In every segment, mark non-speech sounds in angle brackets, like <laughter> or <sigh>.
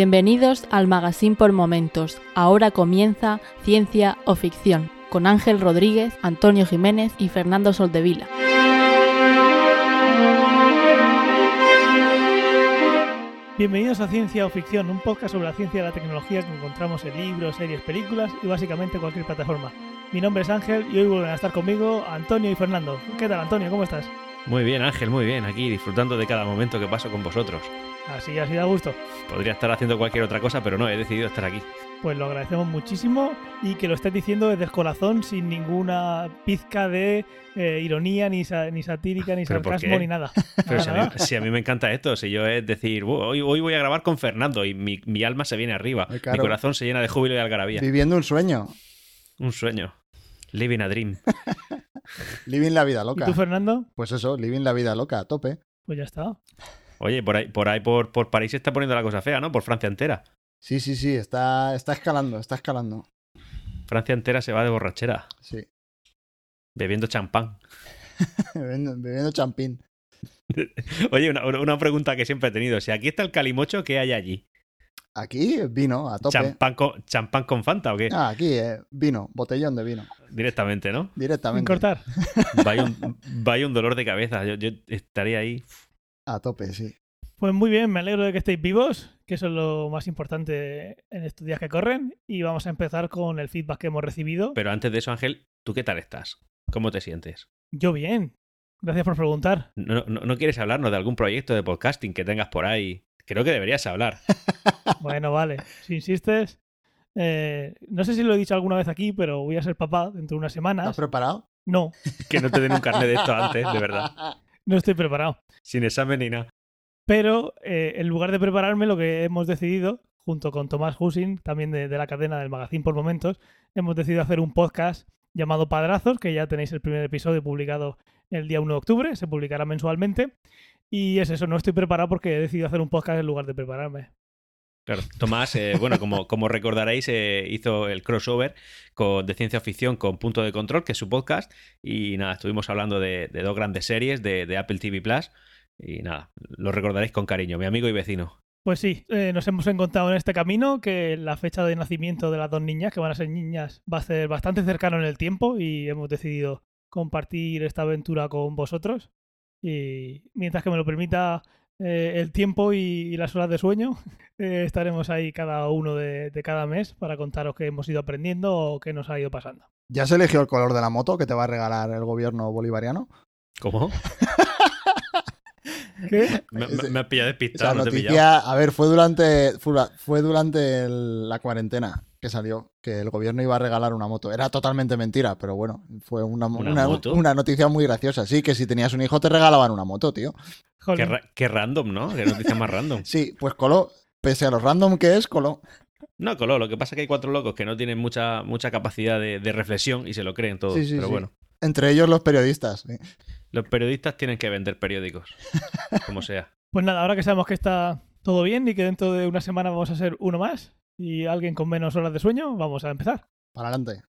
Bienvenidos al Magazine por Momentos. Ahora comienza Ciencia o Ficción con Ángel Rodríguez, Antonio Jiménez y Fernando Soldevila. Bienvenidos a Ciencia o Ficción, un podcast sobre la ciencia y la tecnología que encontramos en libros, series, películas y básicamente cualquier plataforma. Mi nombre es Ángel y hoy vuelven a estar conmigo Antonio y Fernando. ¿Qué tal, Antonio? ¿Cómo estás? Muy bien, Ángel, muy bien. Aquí disfrutando de cada momento que paso con vosotros. Así, así da gusto. Podría estar haciendo cualquier otra cosa, pero no, he decidido estar aquí. Pues lo agradecemos muchísimo y que lo estés diciendo desde el corazón sin ninguna pizca de eh, ironía, ni, sa- ni satírica, ni ¿Pero por sarcasmo, ni nada. <laughs> Pero Nada, si a, mí, si a mí me encanta esto, si yo es decir, "Buah, hoy, hoy voy a grabar con Fernando y mi, mi alma se viene arriba, Ay, claro. mi corazón se llena de júbilo y algarabía. Viviendo un sueño. Un sueño. Living a dream. <laughs> Living la vida ¿Y loca. tú, Fernando? Pues eso, living la vida loca, a tope. Pues ya está. Oye, por ahí, por ahí, por, por París se está poniendo la cosa fea, ¿no? Por Francia entera. Sí, sí, sí, está, está escalando, está escalando. Francia entera se va de borrachera, Sí. bebiendo champán. <laughs> bebiendo, bebiendo champín. <laughs> Oye, una, una pregunta que siempre he tenido. Si aquí está el calimocho, ¿qué hay allí? Aquí, vino, a tope. ¿Champán con, champán con Fanta o qué? Ah, aquí, eh, vino, botellón de vino. Directamente, ¿no? Sin Directamente. cortar. <laughs> Vaya un, vaya un dolor de cabeza. Yo, yo estaría ahí. A tope, sí. Pues muy bien, me alegro de que estéis vivos, que eso es lo más importante en estos días que corren. Y vamos a empezar con el feedback que hemos recibido. Pero antes de eso, Ángel, ¿tú qué tal estás? ¿Cómo te sientes? Yo bien. Gracias por preguntar. ¿No, no, no quieres hablarnos de algún proyecto de podcasting que tengas por ahí? Creo que deberías hablar. <laughs> Bueno, vale. Si insistes. eh, no sé si lo he dicho alguna vez aquí, pero voy a ser papá dentro de unas ¿Estás semanas. preparado? No, Que no te den un carnet de esto antes, de verdad. <laughs> no estoy preparado. Sin examen ni nada. Pero eh, en lugar de prepararme, lo que hemos decidido, junto con Tomás Husin, también de, de la cadena del Magazine por Momentos, hemos decidido hacer un podcast llamado Padrazos, que ya tenéis el primer episodio publicado el día 1 de octubre, se publicará mensualmente. Y es eso, no estoy preparado porque he decidido hacer un podcast en lugar de prepararme. Claro. Tomás, eh, bueno, como, como recordaréis, eh, hizo el crossover con, de ciencia ficción con Punto de Control, que es su podcast. Y nada, estuvimos hablando de, de dos grandes series de, de Apple TV Plus. Y nada, lo recordaréis con cariño, mi amigo y vecino. Pues sí, eh, nos hemos encontrado en este camino que la fecha de nacimiento de las dos niñas, que van a ser niñas, va a ser bastante cercano en el tiempo y hemos decidido compartir esta aventura con vosotros. Y mientras que me lo permita eh, el tiempo y, y las horas de sueño, <laughs> eh, estaremos ahí cada uno de, de cada mes para contaros qué hemos ido aprendiendo o qué nos ha ido pasando. ¿Ya se eligió el color de la moto que te va a regalar el gobierno bolivariano? ¿Cómo? <laughs> ¿Qué? Me, me, pillado despistado, no te he pillado. noticia, a ver, fue durante, fue, fue durante el- la cuarentena que salió, que el gobierno iba a regalar una moto. Era totalmente mentira, pero bueno, fue una, ¿Una una, moto? una noticia muy graciosa. Sí, que si tenías un hijo te regalaban una moto, tío. Qué, Jolín. ra- qué random, ¿no? Qué noticia más random. <laughs> Sí, pues coló. Pese a lo random que es, coló. No, Coló, lo que pasa es que hay cuatro locos que no tienen mucha, mucha capacidad de, de reflexión y se lo creen todo. Sí, sí, Pero sí. bueno, Entre ellos los periodistas. sí. Los periodistas tienen que vender periódicos, <laughs> como sea. Pues nada, ahora que sabemos que está todo bien y que dentro de una semana vamos a ser uno más y alguien con menos horas de sueño, vamos a empezar. Para adelante.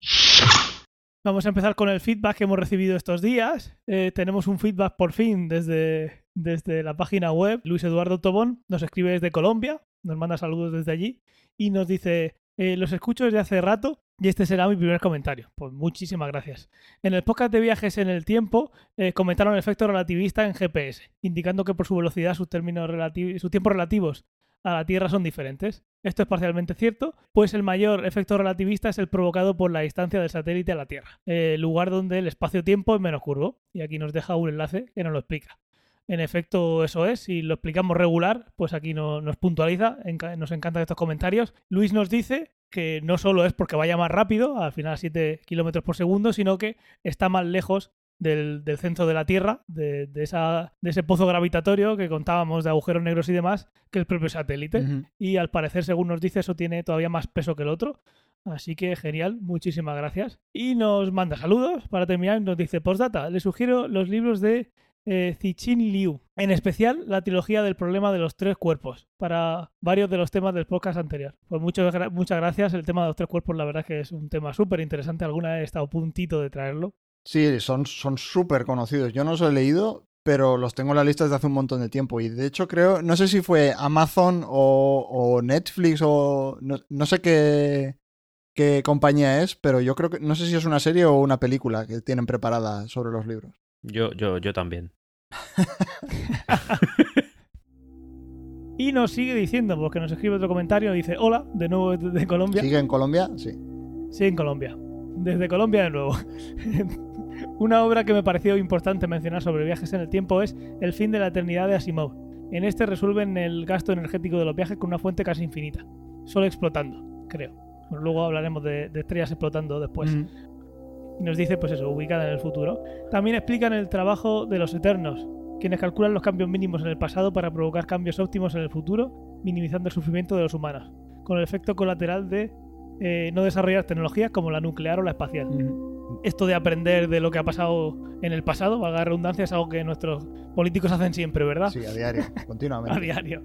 Vamos a empezar con el feedback que hemos recibido estos días. Eh, tenemos un feedback por fin desde, desde la página web. Luis Eduardo Tobón nos escribe desde Colombia, nos manda saludos desde allí y nos dice, eh, los escucho desde hace rato y este será mi primer comentario. Pues muchísimas gracias. En el podcast de viajes en el tiempo eh, comentaron el efecto relativista en GPS, indicando que por su velocidad sus, términos sus tiempos relativos a la Tierra son diferentes. Esto es parcialmente cierto, pues el mayor efecto relativista es el provocado por la distancia del satélite a la Tierra, eh, lugar donde el espacio-tiempo es menos curvo. Y aquí nos deja un enlace que nos lo explica. En efecto, eso es. Si lo explicamos regular, pues aquí no- nos puntualiza. Enca- Nos encantan estos comentarios. Luis nos dice que no solo es porque vaya más rápido, al final 7 kilómetros por segundo, sino que está más lejos del, del centro de la Tierra, de, de esa, de ese pozo gravitatorio que contábamos de agujeros negros y demás, que el propio satélite. Y al parecer, según nos dice, eso tiene todavía más peso que el otro. Así que genial, muchísimas gracias. Y nos manda saludos para terminar. Nos dice, postdata, le sugiero los libros de eh, Cixin Liu, en especial la trilogía del problema de los tres cuerpos, para varios de los temas del podcast anterior. Pues muchas muchas gracias. El tema de los tres cuerpos, la verdad es que es un tema súper interesante. Alguna vez he estado puntito de traerlo. Sí, son súper conocidos. Yo no los he leído, pero los tengo en la lista desde hace un montón de tiempo. Y de hecho creo, no sé si fue Amazon o, o Netflix o no, no sé qué, qué compañía es, pero yo creo que no sé si es una serie o una película que tienen preparada sobre los libros. Yo, yo, yo también. <laughs> Y nos sigue diciendo, porque nos escribe otro comentario, dice, hola, de nuevo desde Colombia. ¿Sigue en Colombia? Sí. Sí, en Colombia. Desde Colombia de nuevo. <laughs> Una obra que me pareció importante mencionar sobre viajes en el tiempo es El fin de la eternidad de Asimov. En este resuelven el gasto energético de los viajes con una fuente casi infinita, solo explotando, creo. Bueno, luego hablaremos de, de estrellas explotando después. Mm. Y nos dice, pues eso, ubicada en el futuro. También explican el trabajo de los Eternos, quienes calculan los cambios mínimos en el pasado para provocar cambios óptimos en el futuro, minimizando el sufrimiento de los humanos, con el efecto colateral de eh, no desarrollar tecnologías como la nuclear o la espacial. Mm. Esto de aprender de lo que ha pasado en el pasado, valga la redundancia, es algo que nuestros políticos hacen siempre, ¿verdad? Sí, a diario, <laughs> A continuamente. diario.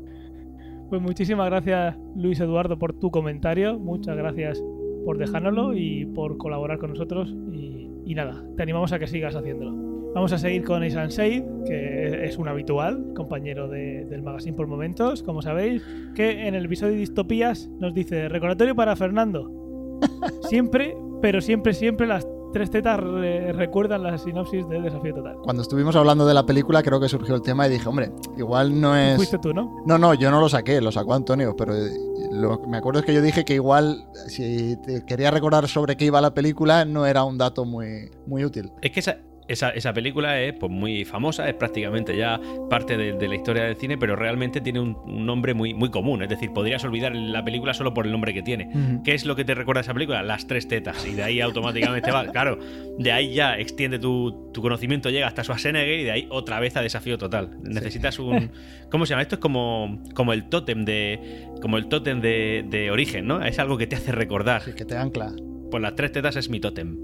Pues muchísimas gracias, Luis Eduardo, por tu comentario. Muchas gracias por dejárnoslo y por colaborar con nosotros. Y, nada, te animamos a que sigas haciéndolo. Vamos a seguir con Isan Seid, que es un habitual, compañero de- del magazine por momentos, como sabéis, que en el episodio de Distopías nos dice, recordatorio para Fernando. <laughs> Siempre, pero siempre, siempre las tres tetas re- recuerdan la sinopsis de Desafío Total. Cuando estuvimos hablando de la película, creo que surgió el tema y dije, hombre, igual no es. Fuiste tú, ¿no? No, no, yo no lo saqué, lo sacó Antonio, pero eh, lo que me acuerdo es que yo dije que igual, si te quería recordar sobre qué iba la película, no era un dato muy, muy útil. Es que esa, esa, esa película es pues, muy famosa, es prácticamente ya parte de, de la historia del cine, pero realmente tiene un, un nombre muy, muy común. Es decir, podrías olvidar la película solo por el nombre que tiene. ¿Qué es lo que te recuerda a esa película? Las tres tetas. Y de ahí automáticamente va. Claro, de ahí ya extiende tu, tu conocimiento, llega hasta Schwarzenegger y de ahí otra vez a desafío total. Necesitas un. <laughs> ¿Cómo se llama? Esto es como, como el tótem de. Como el tótem de, de origen, ¿no? Es algo que te hace recordar. Así que te ancla. Pues las tres tetas es mi tótem.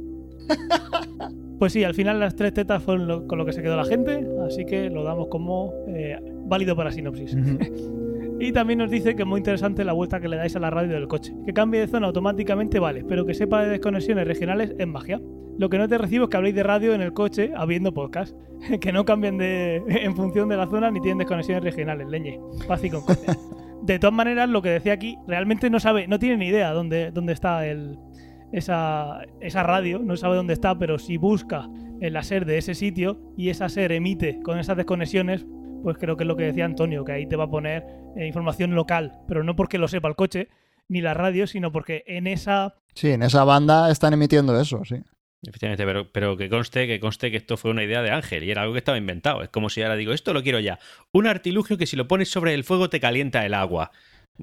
<laughs> Pues sí, al final las tres tetas fueron lo- con lo que se quedó la gente, así que lo damos como eh, válido para sinopsis. <laughs> Y también nos dice que es muy interesante la vuelta que le dais a la radio del coche. Que cambie de zona automáticamente vale, pero que sepa de desconexiones regionales es magia. Lo que no te recibo es que habléis de radio en el coche habiendo podcast. <laughs> que no cambien de, <laughs> en función de la zona ni tienen desconexiones regionales, leñe. Paz y concordia. De todas maneras, lo que decía aquí, realmente no sabe, no tiene ni idea dónde, dónde está el, esa, esa radio, no sabe dónde está, pero si busca en la SER de ese sitio y esa SER emite con esas desconexiones, pues creo que es lo que decía Antonio, que ahí te va a poner eh, información local, pero no porque lo sepa el coche ni la radio, sino porque en esa... Sí, en esa banda están emitiendo eso, sí. Efectivamente, pero, pero que conste, que conste que esto fue una idea de Ángel y era algo que estaba inventado. Es como si ahora digo, esto lo quiero ya. Un artilugio que si lo pones sobre el fuego te calienta el agua.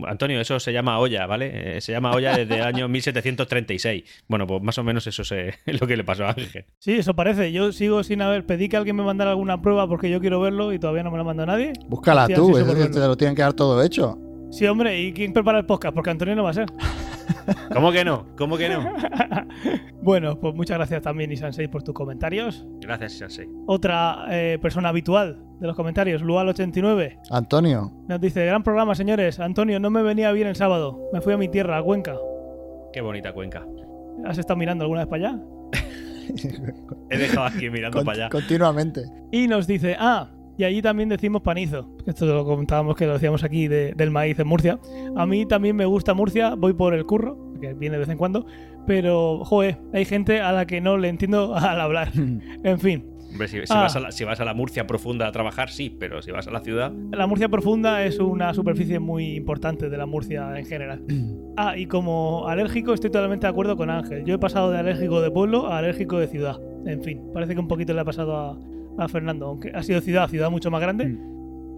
Antonio, eso se llama olla, ¿vale? Eh, se llama olla desde el año 1736. Bueno, pues más o menos eso se- es <laughs> lo que le pasó a Ángel. Sí, eso parece. Yo sigo sin haber... Pedí que alguien me mandara alguna prueba porque yo quiero verlo y todavía no me lo mandado nadie. Búscala Hostia, tú, sí, es decir, te lo tienen que dar todo hecho. Sí, hombre, ¿y quién prepara el podcast? Porque Antonio no va a ser. <laughs> ¿Cómo que no? ¿Cómo que no? <laughs> bueno, pues muchas gracias también, Isansei, por tus comentarios. Gracias, Sensei. Otra eh, persona habitual de los comentarios, Lual89, Antonio, nos dice: Gran programa, señores. Antonio, no me venía bien el sábado. Me fui a mi tierra, a Cuenca. Qué bonita cuenca. ¿Has estado mirando alguna vez para allá? <laughs> He dejado aquí mirando con- para allá. continuamente. Y nos dice: Ah, y allí también decimos panizo. Esto lo comentábamos que lo decíamos aquí de- del maíz en Murcia. A mí también me gusta Murcia, voy por el curro, que viene de vez en cuando. Pero, joder, hay gente a la que no le entiendo <laughs> al hablar. <laughs> En fin, Hombre, si, si Ah. vas a la, si vas a la Murcia profunda a trabajar, sí, pero si vas a la ciudad. La Murcia profunda es una superficie muy importante de la Murcia en general. <clears throat> Ah, y como alérgico estoy totalmente de acuerdo con Ángel. Yo he pasado de alérgico de pueblo a alérgico de ciudad. En fin, parece que un poquito le ha pasado a, a Fernando, aunque ha sido ciudad, ciudad mucho más grande,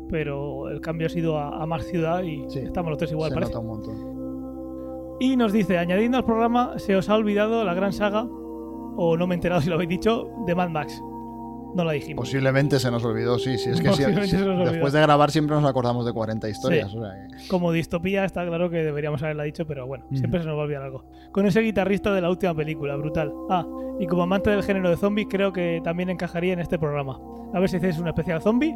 pero el cambio ha sido a, a más ciudad y Sí, estamos los tres igual, Se parece. nota un montón. Y nos dice, añadiendo al programa, se os ha olvidado la gran saga, o no me he enterado si lo habéis dicho, de Mad Max. No la dijimos. Posiblemente se nos olvidó, sí, sí. Es que <laughs> después de grabar siempre nos acordamos de 40 historias. Sí. o sea que- Como distopía está claro que deberíamos haberla dicho, pero bueno, siempre se nos va a olvidar algo. Con ese guitarrista de la última película, brutal. Ah, y como amante del género de zombies, creo que también encajaría en este programa. A ver si hacéis un especial zombie,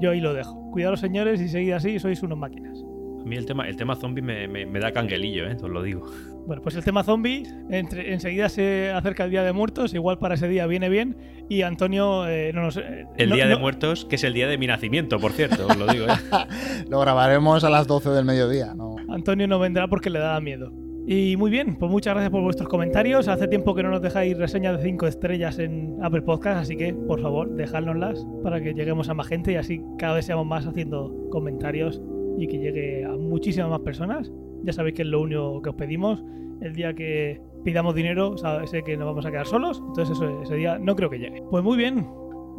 yo ahí lo dejo. Cuidado señores y seguid así, sois unos máquinas. A mí el tema, el tema zombie me, me- me da canguelillo, ¿eh? Os lo digo. Bueno, pues el tema zombie, entre, enseguida se acerca el Día de Muertos, igual para ese día viene bien, y Antonio, eh, no nos... eh, El no- Día de Muertos, que es el día de mi nacimiento, por cierto, os lo digo, ¿eh? <laughs> Lo grabaremos a las 12 del mediodía, ¿no? Antonio no vendrá porque le da miedo. Y muy bien, pues muchas gracias por vuestros comentarios. Hace tiempo que no nos dejáis reseñas de 5 estrellas en Apple Podcast, así que por favor, dejádnoslas para que lleguemos a más gente y así cada vez seamos más haciendo comentarios y que llegue a muchísimas más personas. Ya sabéis que es lo único que os pedimos. El día que pidamos dinero, sé que nos vamos a quedar solos, entonces ese día no creo que llegue. Pues muy bien,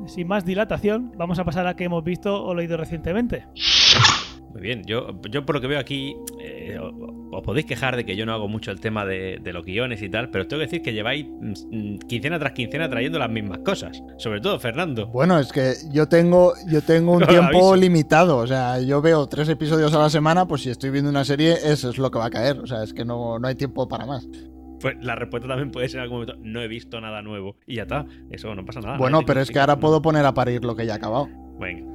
sin más dilatación, vamos a pasar a que hemos visto o leído recientemente. Muy bien, yo, yo por lo que veo aquí, eh, os podéis quejar de que yo no hago mucho el tema de, de los guiones y tal, pero os tengo que decir que lleváis mm, quincena tras quincena trayendo las mismas cosas. Sobre todo Fernando. Bueno, es que yo tengo, yo tengo un <laughs> tiempo limitado. O sea, yo veo tres episodios a la semana, pues si estoy viendo una serie, eso es lo que va a caer. O sea, es que no, no hay tiempo para más. Pues la respuesta también puede ser en algún momento, no he visto nada nuevo. Y ya está, eso no pasa nada. bueno, pero es que ahora puedo poner a parir lo que ya ha acabado. Venga.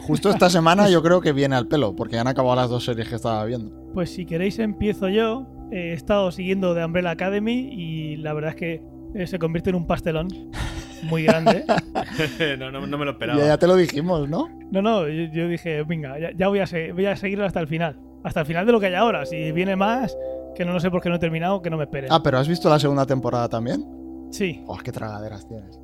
Justo esta semana yo creo que viene al pelo, porque han acabado las dos series que estaba viendo. Pues si queréis empiezo yo. He estado siguiendo The Umbrella Academy y la verdad es que eh, se convierte en un pastelón muy grande. <laughs> no, no, no me lo esperaba. Ya, ya te lo dijimos, ¿no? No, no, yo, yo dije, venga, ya, ya voy, a se- voy a seguirlo hasta el final. Hasta el final de lo que hay ahora. Si viene más, que no lo sé por qué no he terminado, que no me esperen. Ah, pero ¿has visto la segunda temporada también? Sí, Oh, qué tragaderas tienes.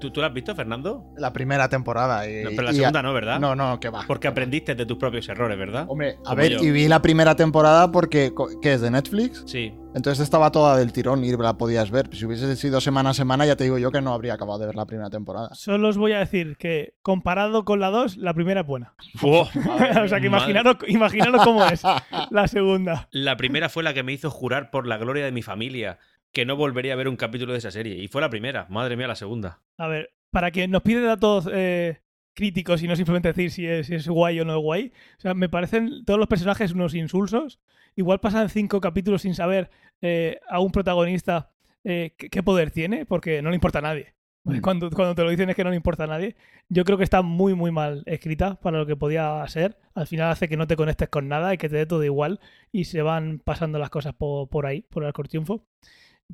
¿Tú, ¿Tú lo has visto, Fernando? La primera temporada. Y, No, pero la y- segunda no, ¿verdad? No, no, que va. Porque que va. aprendiste de tus propios errores, ¿verdad? Hombre, a ver, yo. y vi la primera temporada porque, ¿qué es? ¿De Netflix? Sí. Entonces estaba toda del tirón y la podías ver. Si hubiese sido semana a semana, ya te digo yo que no habría acabado de ver la primera temporada. solo os voy a decir que comparado con la 2, la primera es buena. Fu- <laughs> o sea que imaginaros, imaginaros cómo es <laughs> la segunda. La primera fue la que me hizo jurar por la gloria de mi familia que no volvería a ver un capítulo de esa serie. Y fue la primera. Madre mía, la segunda. A ver, para quien nos pide datos eh, críticos y no simplemente decir si es, si es guay o no es guay, o sea, me parecen todos los personajes unos insulsos. Igual pasan cinco capítulos sin saber eh, a un protagonista eh, qué, qué poder tiene, porque no le importa a nadie. Mm. <laughs> Cuando, cuando te lo dicen es que no le importa a nadie. Yo creo que está muy, muy mal escrita para lo que podía ser. Al final hace que no te conectes con nada y que te dé todo igual y se van pasando las cosas po- por, ahí, por el arco triunfo.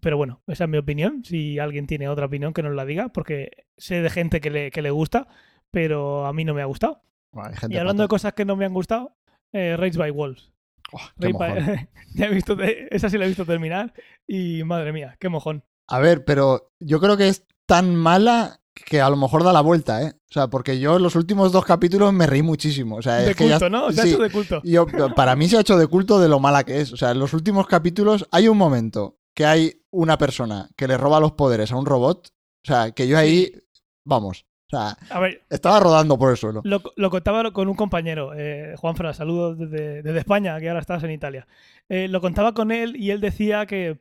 Pero bueno, esa es mi opinión. Si alguien tiene otra opinión, que nos la diga, porque sé de gente que le, que le gusta, pero a mí no me ha gustado. Bueno, Y hablando de cosas que no me han gustado, eh, Rage by Wolves. Oh, by- <laughs> ya he visto, esa sí la he visto terminar y madre mía, qué mojón. A ver, pero yo creo que es tan mala que a lo mejor da la vuelta, ¿eh? O sea, porque yo en los últimos dos capítulos me reí muchísimo. O sea, De es que ya- culto, ¿no? Se ha sí. hecho de culto. Yo, para mí se ha hecho de culto de lo mala que es. O sea, en los últimos capítulos hay un momento que hay una persona que le roba los poderes a un robot. O sea, que yo ahí, vamos, o sea, A ver, estaba rodando por el suelo. Lo, lo contaba con un compañero, eh, Juan Fra, saludos desde, desde España, que ahora estás en Italia. Eh, lo contaba con él y él decía que,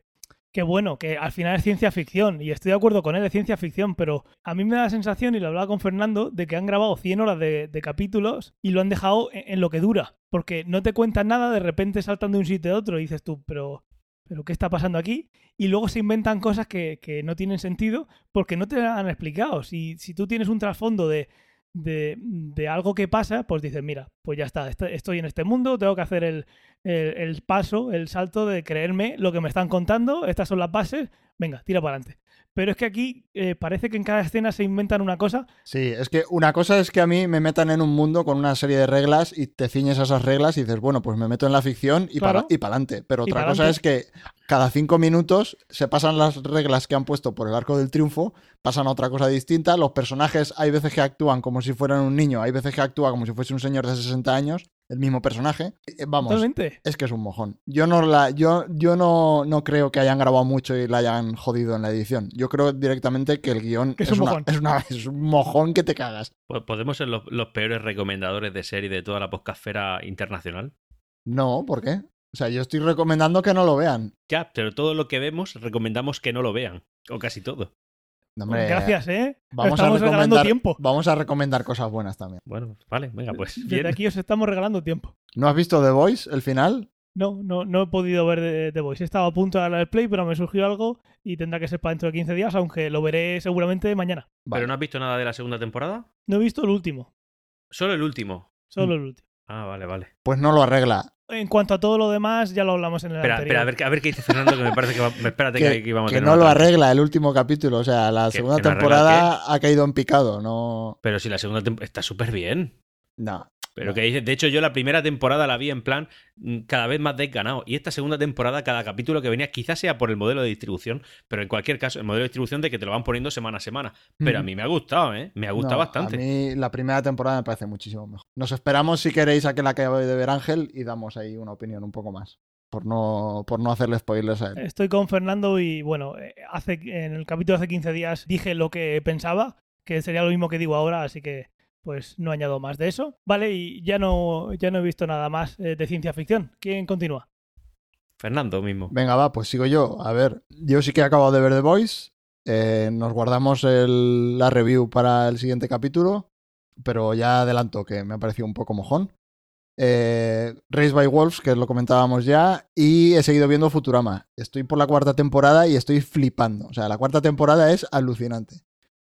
que, bueno, que al final es ciencia ficción, y estoy de acuerdo con él, es ciencia ficción, pero a mí me da la sensación, y lo hablaba con Fernando, de que han grabado 100 horas de, de capítulos y lo han dejado en, en lo que dura, porque no te cuentan nada, de repente saltan de un sitio a otro y dices tú, pero... ¿Pero qué está pasando aquí? Y luego se inventan cosas que, que no tienen sentido porque no te han explicado. Si, si tú tienes un trasfondo de, de, de algo que pasa, pues dices, mira, pues ya está, est- estoy en este mundo, tengo que hacer el, el- el paso, el salto de creerme lo que me están contando, estas son las bases, venga, tira para adelante. Pero es que aquí eh, parece que en cada escena se inventan una cosa. Sí, es que una cosa es que a mí me metan en un mundo con una serie de reglas y te ciñes a esas reglas y dices, bueno, pues me meto en la ficción y Claro. para adelante. Pero otra cosa es que cada cinco minutos se pasan las reglas que han puesto por el arco del triunfo, pasan a otra cosa distinta. Los personajes hay veces que actúan como si fueran un niño, hay veces que actúa como si fuese un señor de 60 años, el mismo personaje. Eh, Vamos, Totalmente. es que es un mojón. Yo no la, yo, yo no, no creo que hayan grabado mucho y la hayan jodido en la edición. Yo creo directamente que el guion Que es es, un una- mojón. es una- <laughs> es un mojón que te cagas. Po- ¿Podemos ser los, los peores recomendadores de serie de toda la podcastfera internacional? No, ¿por qué? O sea, yo estoy recomendando que no lo vean. Ya, pero todo lo que vemos recomendamos que no lo vean. O casi todo. No, hombre, Gracias, ¿eh? Vamos a, regalando recomendar, tiempo. vamos a recomendar cosas buenas también. Bueno, vale, venga, pues Desde bien. aquí os estamos regalando tiempo. ¿No has visto The Voice, el final? No, no, no he podido ver The, Voice. He estado a punto de darle al play, pero me surgió algo y tendrá que ser para dentro de 15 días, aunque lo veré seguramente mañana. Vale. ¿Pero no has visto nada de la segunda temporada? No he visto el último, Solo el último. solo el último. Ah, vale, vale. Pues no lo arregla. En cuanto a todo lo demás, ya lo hablamos en el Espera, anterior. espera, a ver, qué- a ver qué dice Fernando, que me parece que va, espérate que, Que, que vamos a que tener no lo otra. arregla el último capítulo. O sea, la Que- segunda que no arregla temporada ha caído en picado. No. Pero si la segunda temporada está súper bien. No. Pero que dice, de hecho yo la primera temporada la vi en plan mm, cada vez más desganado. Y esta segunda temporada, cada capítulo que venía, quizás sea por el modelo de distribución, pero en cualquier caso, el modelo de distribución de que te lo van poniendo semana a semana. Pero a mí me ha gustado, ¿eh? Me ha gustado No, bastante. A mí la primera temporada me parece muchísimo mejor. Nos esperamos si queréis a que la acabe de ver Ángel y damos ahí una opinión un poco más. Por no, por no hacerle spoilers a él. Estoy con Fernando y bueno, eh, hace en el capítulo de hace 15 días dije lo que pensaba, que sería lo mismo que digo ahora, así que pues no añado más de eso. Vale, y ya no, ya no he visto nada más eh, de ciencia ficción. ¿Quién continúa? Fernando mismo. Venga, va, pues sigo yo. A ver, yo sí que he acabado de ver The Voice. Eh, nos guardamos el- la review para el siguiente capítulo, pero ya adelanto que me ha parecido un poco mojón. Eh, Race by Wolves, que lo comentábamos ya, y he seguido viendo Futurama. Estoy por la cuarta temporada y estoy flipando. O sea, la cuarta temporada es alucinante.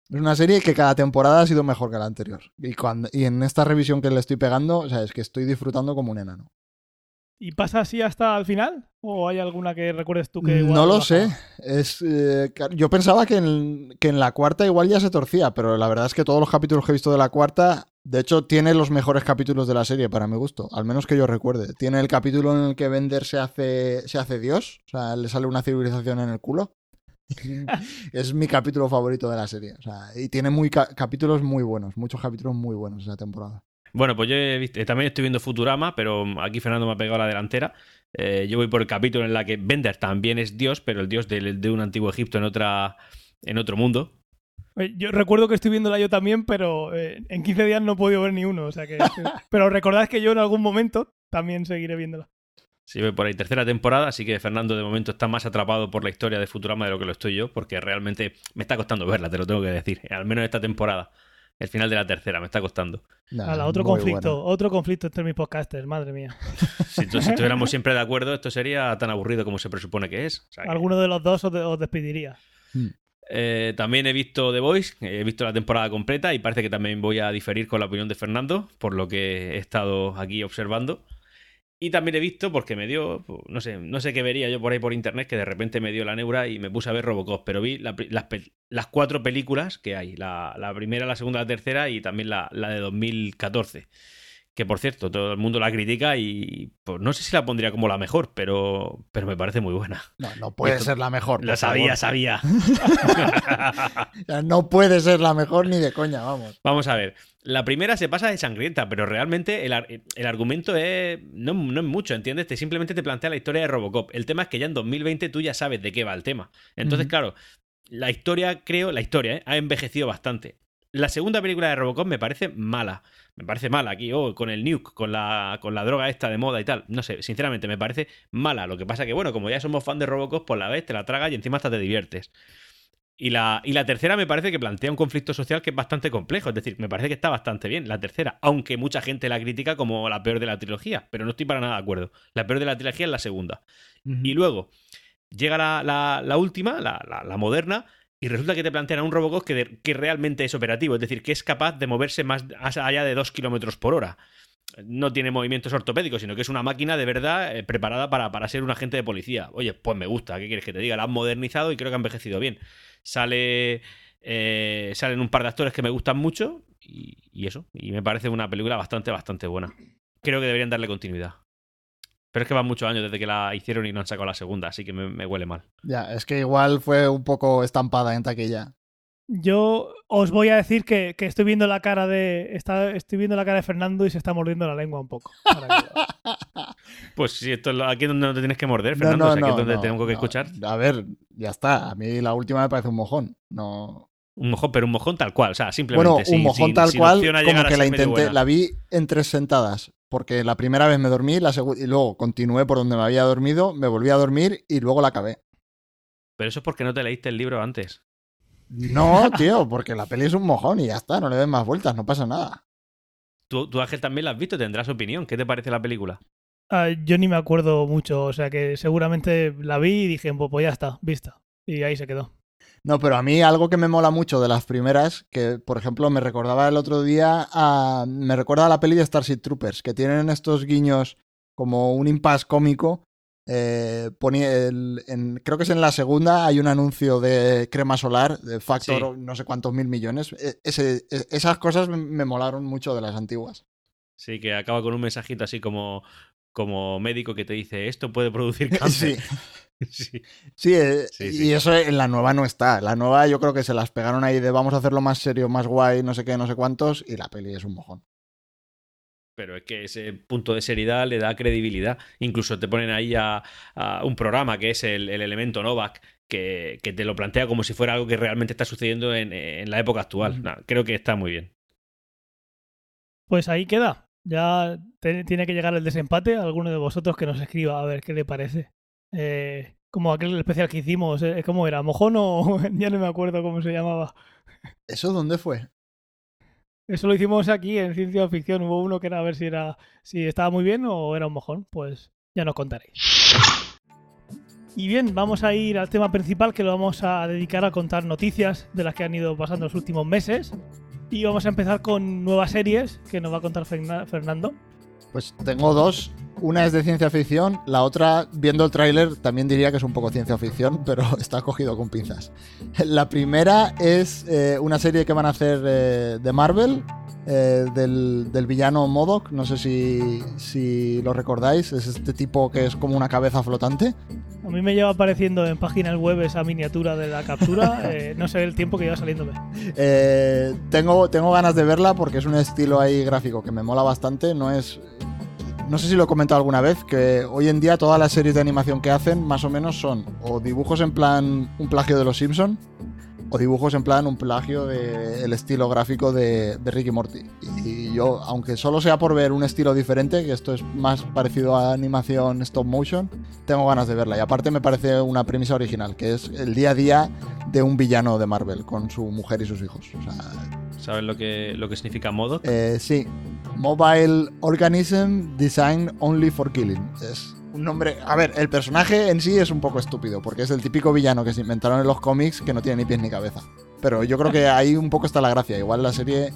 Es una serie que cada temporada ha sido mejor que la anterior. Y, cuando, y en esta revisión que le estoy pegando, o sea, es que estoy disfrutando como un enano. ¿Y pasa así hasta el final? ¿O hay alguna que recuerdes tú que igual No lo baja? sé. Es, eh, yo pensaba que en, que en la cuarta igual ya se torcía, pero la verdad es que todos los capítulos que he visto de la cuarta, de hecho, tiene los mejores capítulos de la serie, para mi gusto. Al menos que yo recuerde. Tiene el capítulo en el que Bender se hace, se hace Dios, o sea, le sale una civilización en el culo. <laughs> es mi capítulo favorito de la serie. O sea, y tiene muy ca- capítulos muy buenos, muchos capítulos muy buenos esa temporada. Bueno, pues yo he visto- eh, también estoy viendo Futurama, pero aquí Fernando me ha pegado la delantera. Eh, yo voy por el capítulo en la que Bender también es Dios, pero el Dios de, de un antiguo Egipto en, otra, en otro mundo. Yo recuerdo que estoy viéndola yo también, pero eh, en 15 días no he podido ver ni uno. O sea que, <laughs> pero recordad que yo en algún momento también seguiré viéndola. Sí, voy por ahí tercera temporada, así que Fernando de momento está más atrapado por la historia de Futurama de lo que lo estoy yo, porque realmente me está costando verla, te lo tengo que decir. Al menos esta temporada. El final de la tercera me está costando. Ala, otro conflicto, otro conflicto entre mis podcasters, madre mía. <laughs> Si, estuviéramos <laughs> siempre de acuerdo, esto sería tan aburrido como se presupone que es. O sea que- Alguno de los dos os, de- os despediría. Eh, también he visto The Voice, he visto la temporada completa y parece que también voy a diferir con la opinión de Fernando, por lo que he estado aquí observando. Y también he visto, porque me dio, no sé, no sé qué vería yo por ahí por internet, que de repente me dio la neura y me puse a ver Robocop, pero vi la las, las cuatro películas que hay, la, la primera, la segunda, la tercera y también la, la de 2014. Que por cierto, todo el mundo la critica y pues, no sé si la pondría como la mejor, pero, pero me parece muy buena. No, no puede Esto- ser la mejor. La sabía, favor. sabía. <laughs> No puede ser la mejor ni de coña, vamos. Vamos a ver. La primera se pasa de sangrienta, pero realmente el, el argumento es, no, no es mucho, ¿entiendes? Te simplemente te plantea la historia de Robocop. El tema es que ya en 2020 tú ya sabes de qué va el tema. Entonces, claro, la historia, creo, la historia, ¿eh? ha envejecido bastante. La segunda película de Robocop me parece mala. Me parece mala aquí, oh, con el nuke, con la, con la droga esta de moda y tal. No sé, sinceramente, me parece mala. Lo que pasa que, bueno, como ya somos fan de Robocop, pues la ves, te la tragas y encima hasta te diviertes. Y la, y la tercera me parece que plantea un conflicto social que es bastante complejo. Es decir, me parece que está bastante bien la tercera, aunque mucha gente la critica como la peor de la trilogía, pero no estoy para nada de acuerdo. La peor de la trilogía es la segunda. Y luego llega la, la- la última, la, la- la moderna, y resulta que te plantean a un Robocop que, que realmente es operativo, es decir, que es capaz de moverse más allá de 2 kilómetros por hora. No tiene movimientos ortopédicos, sino que es una máquina de verdad eh, preparada para, para ser un agente de policía. Oye, pues me gusta, ¿qué quieres que te diga? La han modernizado y creo que ha envejecido bien. Sale. eh, salen un par de actores que me gustan mucho y eso. Y me parece una película bastante, bastante buena. Creo que deberían darle continuidad. Pero es que van muchos años desde que la hicieron y no han sacado la segunda, así que me, me huele mal. Ya, es que igual fue un poco estampada en taquilla. Yo os voy a decir que, que estoy viendo la cara de. Está, estoy viendo la cara de Fernando y se está mordiendo la lengua un poco. <laughs> Pues si esto es lo- aquí es donde no te tienes que morder, Fernando, no, o sea, aquí no, es donde no, tengo que no. escuchar. A ver, ya está. A mí la última me parece un mojón. No. Un mojón, pero un mojón tal cual, o sea, simplemente. Bueno, un sin- mojón sin- tal sin cual, como llegar a que la intenté, la vi en tres sentadas. Porque la primera vez me dormí la y luego continué por donde me había dormido, me volví a dormir y luego la acabé. Pero eso es porque no te leíste el libro antes. No, tío, porque la peli es un mojón y ya está, no le den más vueltas, no pasa nada. Tú, tú, Ángel, también la has visto, tendrás opinión. ¿Qué te parece la película? Ah, yo ni me acuerdo mucho, o sea que seguramente la vi y dije, pues, pues ya está, vista. Y ahí se quedó. No, pero a mí algo que me mola mucho de las primeras, que por ejemplo me recordaba el otro día a. Me recuerda a la peli de Starship Troopers, que tienen estos guiños como un impasse cómico. Eh, ponía el- en- creo que es en la segunda, hay un anuncio de crema solar, de factor Sí. no sé cuántos mil millones. E- ese- e- esas cosas me molaron mucho de las antiguas. Sí, que acaba con un mensajito así como, como médico que te dice esto puede producir <laughs> cáncer. Sí. <laughs> Sí. Sí, eh, Sí, y eso en la nueva no está. La nueva yo creo que se las pegaron ahí de vamos a hacerlo más serio, más guay, no sé qué, no sé cuántos, y la peli es un mojón. Pero es que ese punto de seriedad le da credibilidad. Incluso te ponen ahí a, a un programa que es el, el elemento Novak, que, que te lo plantea como si fuera algo que realmente está sucediendo en, en la época actual. Nah, creo que está muy bien. Pues ahí queda. Ya tiene que llegar el desempate. Alguno de vosotros que nos escriba a ver qué le parece. Eh, como aquel especial que hicimos, eh, ¿cómo era? ¿Mojón o <laughs> ya no me acuerdo cómo se llamaba? ¿Eso dónde fue? Eso lo hicimos aquí en Ciencia Ficción. Hubo uno que era a ver si era si estaba muy bien o era un mojón. Pues ya nos contaréis. Y bien, vamos a ir al tema principal que lo vamos a dedicar a contar noticias de las que han ido pasando los últimos meses. Y vamos a empezar con nuevas series que nos va a contar Ferna- Fernando. Pues tengo dos. Una es de ciencia ficción, la otra, viendo el tráiler, también diría que es un poco ciencia ficción, <laughs> pero está cogido con pinzas. La primera es eh, una serie que van a hacer eh, de Marvel, eh, del, del villano Modok, no sé si, si lo recordáis, es este tipo que es como una cabeza flotante. A mí me lleva apareciendo en páginas web esa miniatura de la captura. <laughs> eh, no sé el tiempo que lleva saliéndome. Eh, tengo, tengo ganas de verla porque es un estilo ahí gráfico que me mola bastante. No es. No sé si lo he comentado alguna vez, que hoy en día todas las series de animación que hacen más o menos son o dibujos en plan un plagio de los Simpson o dibujos en plan un plagio del estilo gráfico de, de Ricky Morty. Y yo, aunque solo sea por ver un estilo diferente, que esto es más parecido a animación stop motion, tengo ganas de verla. Y aparte me parece una premisa original, que es el día a día de un villano de Marvel con su mujer y sus hijos. O sea, ¿Sabes lo que, lo que significa modo? eh, sí, Mobile Organism Designed Only for Killing. Es un nombre. A ver, el personaje en sí es un poco estúpido, porque es el típico villano que se inventaron en los cómics que no tiene ni pies ni cabeza. Pero yo creo que ahí un poco está la gracia. Igual la serie.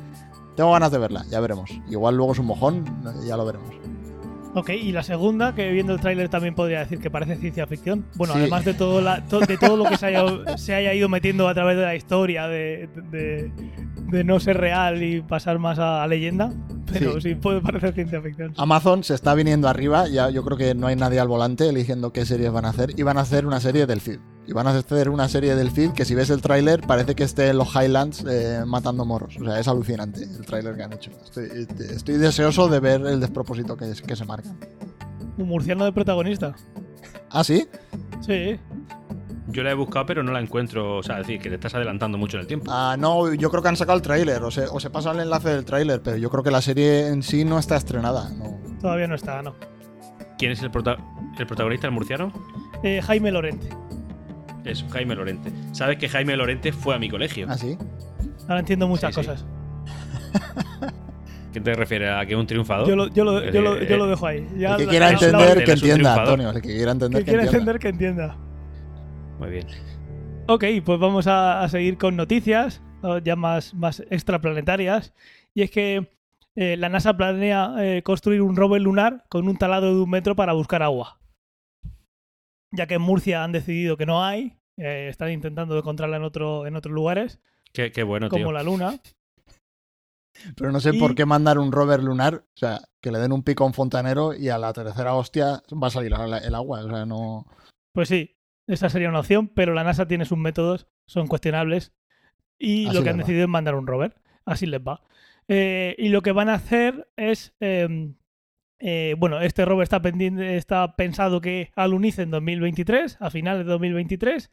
Tengo ganas de verla, ya veremos. Igual luego es un mojón, ya lo veremos. Ok, y la segunda, que viendo el tráiler también podría decir que parece ciencia ficción. Bueno, Sí. además de todo, la- to- de todo lo que se haya, se haya ido metiendo a través de la historia, de, de- de no ser real y pasar más a, a leyenda. Pero sí. Sí. puede parecer ciencia ficción. Amazon se está viniendo arriba, ya yo creo que no hay nadie al volante eligiendo qué series van a hacer, y van a hacer una serie del Cid. Y van a hacer una serie del Cid que si ves el tráiler parece que esté en los Highlands eh, matando morros. O sea, es alucinante el tráiler que han hecho. Estoy, estoy deseoso de ver el despropósito que, que se marcan. Un murciano de protagonista. ¿Ah, sí? Sí. Yo la he buscado, pero no la encuentro. O sea, es decir, que te estás adelantando mucho en el tiempo. Ah, no, yo creo que han sacado el tráiler, o se, o se pasa el enlace del tráiler, pero yo creo que la serie en sí no está estrenada. No. Todavía no está, no. ¿Quién es el, prota- el protagonista, el murciano? Eh, Jaime Lorente. Es Jaime Lorente. ¿Sabes que Jaime Lorente fue a mi colegio? ¿Ah, sí? Ahora entiendo muchas Sí, sí. cosas. ¿Qué te refieres? ¿A que un triunfador? Yo lo, yo lo- yo lo- Eh, yo lo dejo ahí. Ya El que quiera entender, que es entienda. Antonio. El que quiera entender, que entienda. Muy bien. Ok, pues vamos a, a seguir con noticias ¿no? ya más, más extraplanetarias. Y es que eh, la NASA planea eh, construir un rover lunar con un talado de un metro para buscar agua. Ya que en Murcia han decidido que no hay, eh, están intentando encontrarla en, otro, en otros lugares, Qué, qué bueno, como tío. la Luna. Pero no sé Y- por qué mandar un rover lunar, o sea, que le den un pico a un fontanero y a la tercera hostia va a salir el agua, o sea, no... Pues sí, esa sería una opción, pero la NASA tiene sus métodos, son cuestionables. Y Así lo que han va. decidido es mandar un rover. Así les va. Eh, y lo que van a hacer es. eh, eh, bueno, este rover está, pendiente, está pensado que alunice en 2023, a finales de 2023.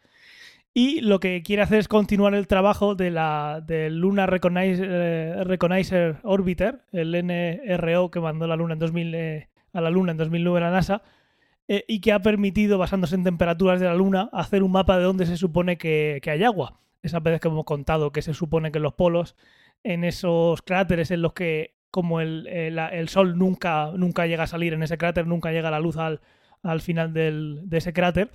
Y lo que quiere hacer es continuar el trabajo de la del Lunar Recognizer, eh, Recognizer Orbiter, el NRO que mandó la Luna en 2000, eh, a la Luna en 2009 la NASA, eh, y que ha permitido, basándose en temperaturas de la Luna, hacer un mapa de dónde se supone que, que hay agua. Esa vez que hemos contado que se supone que en los polos, en esos cráteres en los que, como el, eh, el Sol nunca, nunca llega a salir en ese cráter, nunca llega la luz al, al final del- de ese cráter,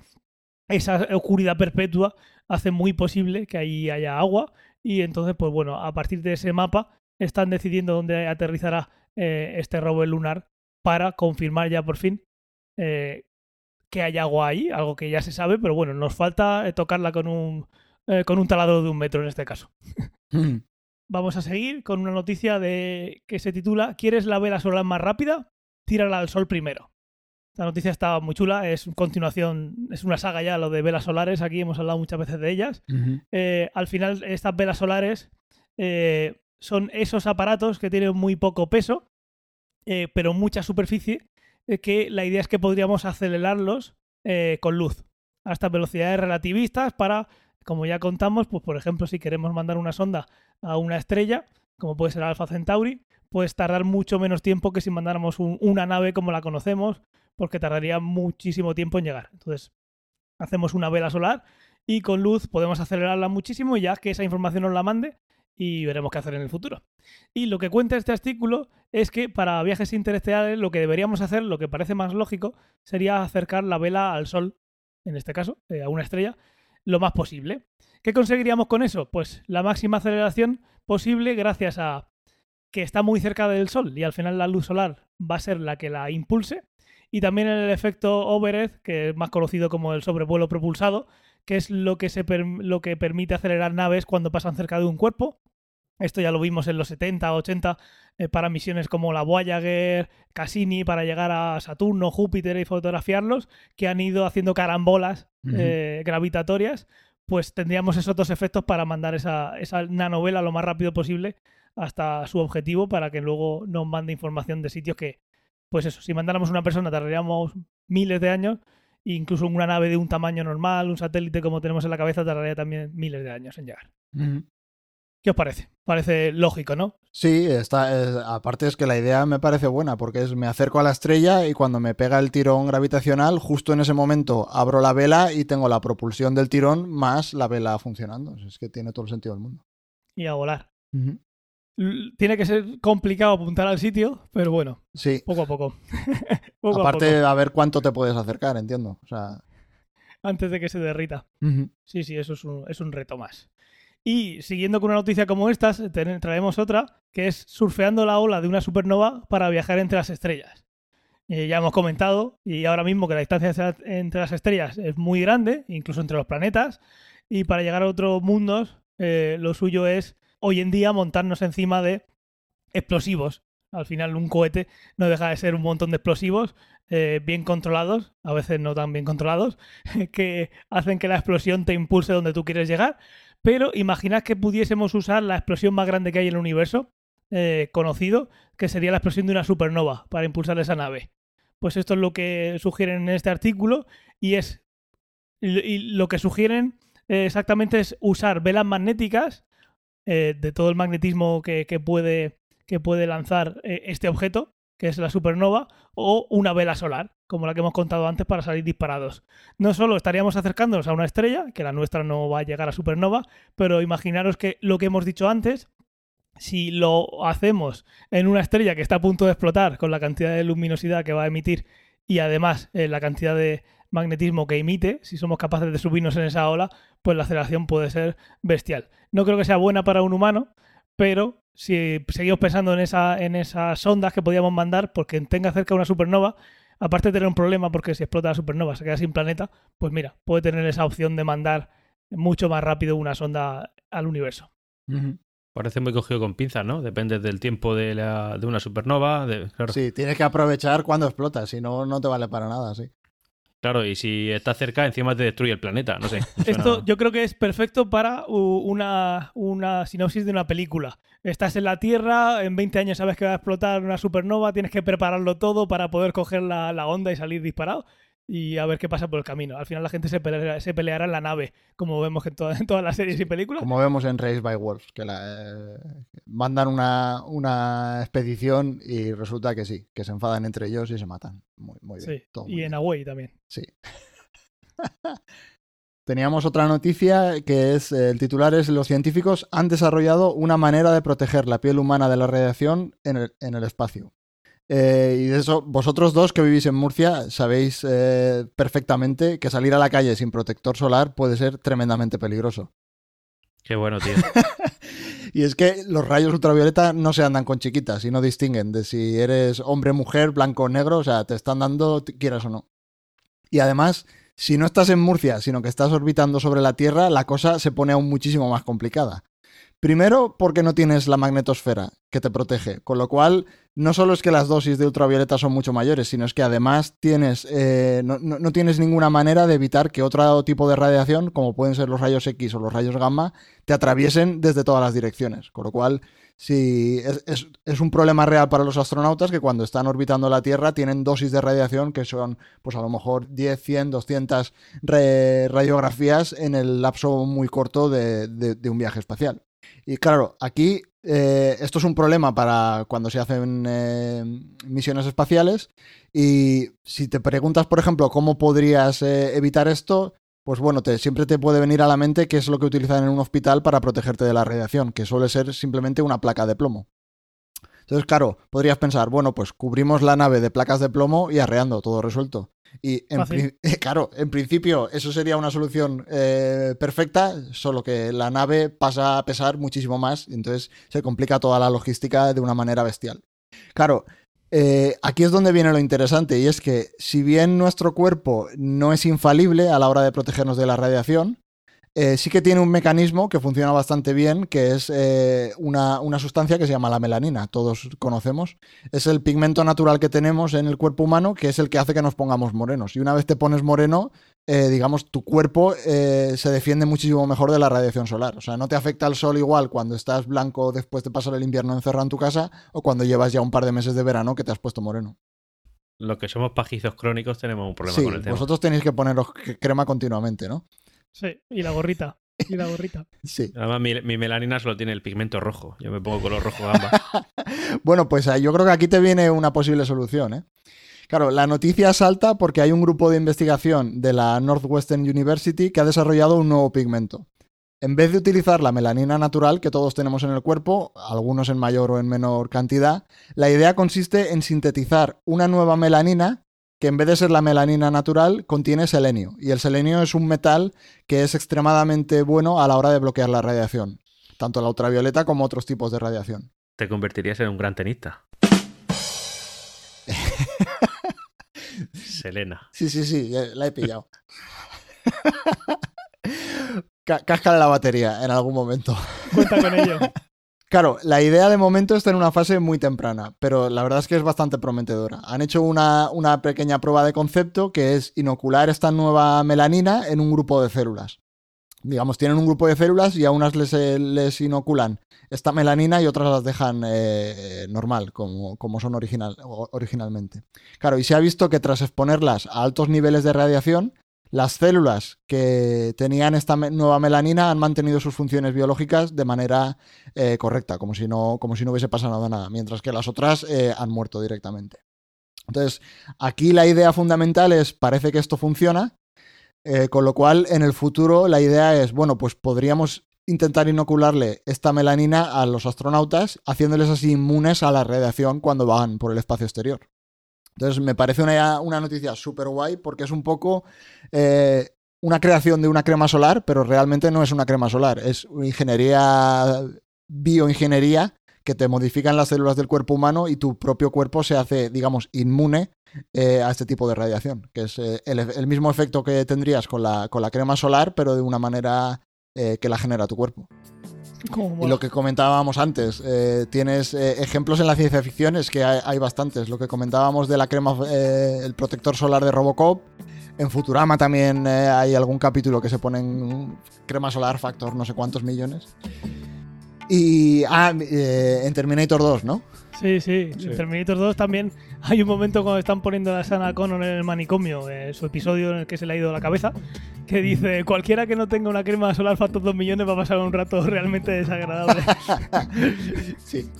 esa oscuridad perpetua hace muy posible que ahí haya agua y entonces, pues bueno, a partir de ese mapa están decidiendo dónde aterrizará eh, este rover lunar para confirmar ya por fin eh, que hay agua ahí, algo que ya se sabe, pero bueno, nos falta eh, tocarla con un, con un taladro de un metro en este caso. Vamos a seguir con una noticia de que se titula ¿Quieres la vela solar más rápida? Tírala al sol primero. La noticia está muy chula, es continuación, es una saga ya lo de velas solares, aquí hemos hablado muchas veces de ellas. Eh, al final, estas velas solares eh, son esos aparatos que tienen muy poco peso, eh, pero mucha superficie, que la idea es que podríamos acelerarlos con luz hasta velocidades relativistas para, como ya contamos, pues por ejemplo, si queremos mandar una sonda a una estrella, como puede ser Alpha Centauri, pues tardar mucho menos tiempo que si mandáramos una nave como la conocemos porque tardaría muchísimo tiempo en llegar. Entonces, hacemos una vela solar y con luz podemos acelerarla muchísimo ya que esa información nos la mande y veremos qué hacer en el futuro. Y lo que cuenta este artículo es que para viajes interestelares lo que deberíamos hacer, lo que parece más lógico, sería acercar la vela al Sol, en este caso, eh, a una estrella, lo más posible. ¿Qué conseguiríamos con eso? Pues la máxima aceleración posible gracias a que está muy cerca del Sol y al final la luz solar va a ser la que la impulse y también el efecto overhead, que es más conocido como el sobrevuelo propulsado, que es lo que, se lo que permite acelerar naves cuando pasan cerca de un cuerpo. Esto ya lo vimos en los 70, 80 eh, para misiones como la Voyager, Cassini para llegar a Saturno, Júpiter y fotografiarlos, que han ido haciendo carambolas eh, gravitatorias. Pues tendríamos esos dos efectos para mandar esa, esa nanovela lo más rápido posible hasta su objetivo para que luego nos mande información de sitios que pues eso, si mandáramos una persona tardaríamos miles de años, e incluso una nave de un tamaño normal, un satélite como tenemos en la cabeza, tardaría también miles de años en llegar. ¿Qué os parece? Parece lógico, ¿no? Sí, está, aparte es que la idea me parece buena, porque es me acerco a la estrella y cuando me pega el tirón gravitacional, justo en ese momento abro la vela y tengo la propulsión del tirón más la vela funcionando. Es que tiene todo el sentido del mundo. Y a volar tiene que ser complicado apuntar al sitio, pero bueno, sí. poco a poco. <laughs> Aparte, a, ver cuánto te puedes acercar, entiendo. O sea... Antes de que se derrita. Sí, sí, eso es un, es un, reto más. Y siguiendo con una noticia como esta, traemos otra, que es surfeando la ola de una supernova para viajar entre las estrellas. Eh, ya hemos comentado, y ahora mismo que la distancia entre las estrellas es muy grande, incluso entre los planetas, y para llegar a otros mundos, eh, lo suyo es hoy en día montarnos encima de explosivos. Al final un cohete no deja de ser un montón de explosivos eh, bien controlados, a veces no tan bien controlados, <laughs> que hacen que la explosión te impulse donde tú quieres llegar. Pero imaginad que pudiésemos usar la explosión más grande que hay en el universo, eh, conocido, que sería la explosión de una supernova para impulsar esa nave. Pues esto es lo que sugieren en este artículo y es y lo que sugieren eh, exactamente es usar velas magnéticas eh, de todo el magnetismo que, puede, que puede lanzar eh, este objeto, que es la supernova, o una vela solar, como la que hemos contado antes, para salir disparados. No solo estaríamos acercándonos a una estrella, que la nuestra no va a llegar a supernova, pero imaginaros que lo que hemos dicho antes, si lo hacemos en una estrella que está a punto de explotar con la cantidad de luminosidad que va a emitir y además eh, la cantidad de, magnetismo que emite, si somos capaces de subirnos en esa ola, pues la aceleración puede ser bestial. No creo que sea buena para un humano, pero si seguimos pensando en, esa, en esas ondas que podíamos mandar, porque tenga cerca una supernova, aparte de tener un problema porque si explota la supernova se queda sin planeta, pues mira, puede tener esa opción de mandar mucho más rápido una sonda al universo. Parece muy cogido con pinzas, ¿no? Depende del tiempo de, la, de una supernova. De, Sí, tienes que aprovechar cuando explota, si no, no te vale para nada, sí. Claro, y si está cerca, encima te destruye el planeta, no sé. <laughs> Esto yo creo que es perfecto para una, una sinopsis de una película. Estás en la Tierra, en 20 años sabes que va a explotar una supernova, tienes que prepararlo todo para poder coger la, la onda y salir disparado y a ver qué pasa por el camino. Al final la gente se, peleará, en la nave, como vemos en, en, todas las series y películas. Como vemos en Race by Wolves, que la, eh, mandan una, una, expedición y resulta que sí, que se enfadan entre ellos y se matan. Muy, muy bien. y en Away también. Sí. <laughs> Teníamos otra noticia que es, el titular es, los científicos han desarrollado una manera de proteger la piel humana de la radiación en el, en el espacio. Eh, y de eso, vosotros dos que vivís en Murcia sabéis eh, perfectamente que salir a la calle sin protector solar puede ser tremendamente peligroso. Qué bueno, tío. <laughs> y es que los rayos ultravioleta no se andan con chiquitas y no distinguen de si eres hombre, mujer, blanco o negro, o sea, te están dando quieras o no. Y además, si no estás en Murcia, sino que estás orbitando sobre la Tierra, la cosa se pone aún muchísimo más complicada. Primero, porque no tienes la magnetosfera que te protege, con lo cual no solo es que las dosis de ultravioleta son mucho mayores, sino es que además tienes, eh, no, no, tienes ninguna manera de evitar que otro tipo de radiación, como pueden ser los rayos X o los rayos gamma, te atraviesen desde todas las direcciones. Con lo cual, sí, es, un problema real para los astronautas que cuando están orbitando la Tierra tienen dosis de radiación que son, pues a lo mejor 10, 100, 200 re radiografías en el lapso muy corto de un viaje espacial. Y claro, aquí eh, esto es un problema para cuando se hacen eh, misiones espaciales y si te preguntas, por ejemplo, cómo podrías eh, evitar esto, pues bueno, te, siempre te puede venir a la mente qué es lo que utilizan en un hospital para protegerte de la radiación, que suele ser simplemente una placa de plomo. Entonces, claro, podrías pensar, bueno, pues cubrimos la nave de placas de plomo y arreando, todo resuelto. Y en <laughs> claro, en principio eso sería una solución eh, perfecta, solo que la nave pasa a pesar muchísimo más, y entonces se complica toda la logística de una manera bestial. Claro, eh, aquí es donde viene lo interesante, y es que si bien nuestro cuerpo no es infalible a la hora de protegernos de la radiación, eh, sí que tiene un mecanismo que funciona bastante bien, que es eh, una, una, sustancia que se llama la melanina, todos conocemos. Es el pigmento natural que tenemos en el cuerpo humano, que es el que hace que nos pongamos morenos. Y una vez te pones moreno, eh, digamos, tu cuerpo se defiende muchísimo mejor de la radiación solar. O sea, no te afecta el sol igual cuando estás blanco después de pasar el invierno encerrado en tu casa o cuando llevas ya un par de meses de verano que te has puesto moreno. Los que somos pajizos crónicos tenemos un problema sí, con el tema. Vosotros tenéis que poneros crema continuamente, ¿no? Sí, y la gorrita. Y la gorrita. <laughs> Sí. Además, mi, mi, melanina solo tiene el pigmento rojo. Yo me pongo color rojo gamba. <laughs> bueno, pues yo creo que aquí te viene una posible solución, ¿eh? Claro, la noticia salta porque hay un grupo de investigación de la Northwestern University que ha desarrollado un nuevo pigmento. En vez de utilizar la melanina natural que todos tenemos en el cuerpo, algunos en mayor o en menor cantidad, la idea consiste en sintetizar una nueva melanina que en vez de ser la melanina natural contiene selenio. Y el selenio es un metal que es extremadamente bueno a la hora de bloquear la radiación, tanto la ultravioleta como otros tipos de radiación. Te convertirías en un gran tenista. <laughs> Selena. Sí, sí, sí, la he pillado. <laughs> Cáscale la batería en algún momento. Cuenta con ello. <laughs> Claro, la idea de momento está en una fase muy temprana, pero la verdad es que es bastante prometedora. Han hecho una, pequeña prueba de concepto que es inocular esta nueva melanina en un grupo de células. Digamos, tienen un grupo de células y a unas les, les inoculan esta melanina y otras las dejan eh, normal, como, como son original, originalmente. Claro, y se ha visto que tras exponerlas a altos niveles de radiación, las células que tenían esta nueva melanina han mantenido sus funciones biológicas de manera eh, correcta, como si, no, como si no hubiese pasado nada, mientras que las otras eh, han muerto directamente. Entonces, aquí la idea fundamental es, parece que esto funciona, eh, con lo cual en el futuro la idea es, bueno, pues podríamos intentar inocularle esta melanina a los astronautas, haciéndoles así inmunes a la radiación cuando van por el espacio exterior. Entonces me parece una, una noticia súper guay porque es un poco eh, una creación de una crema solar, pero realmente no es una crema solar, es ingeniería, bioingeniería que te modifican las células del cuerpo humano y tu propio cuerpo se hace, digamos, inmune eh, a este tipo de radiación, que es eh, el, el, mismo efecto que tendrías con la, con la crema solar, pero de una manera que la genera tu cuerpo. Y lo que comentábamos antes, eh, tienes eh, ejemplos en la ciencia ficción, es que hay, hay, bastantes. Lo que comentábamos de la crema, eh, el protector solar de Robocop. En Futurama también hay algún capítulo que se ponen crema solar factor no sé cuántos millones. Y. Ah, en Terminator 2, ¿no? Sí, sí, sí, en Terminator 2 también hay un momento cuando están poniendo a Sana Connor en el manicomio, eh, su episodio en el que se le ha ido la cabeza, que dice, cualquiera que no tenga una crema solar factor 2 millones va a pasar un rato realmente desagradable. <laughs> sí.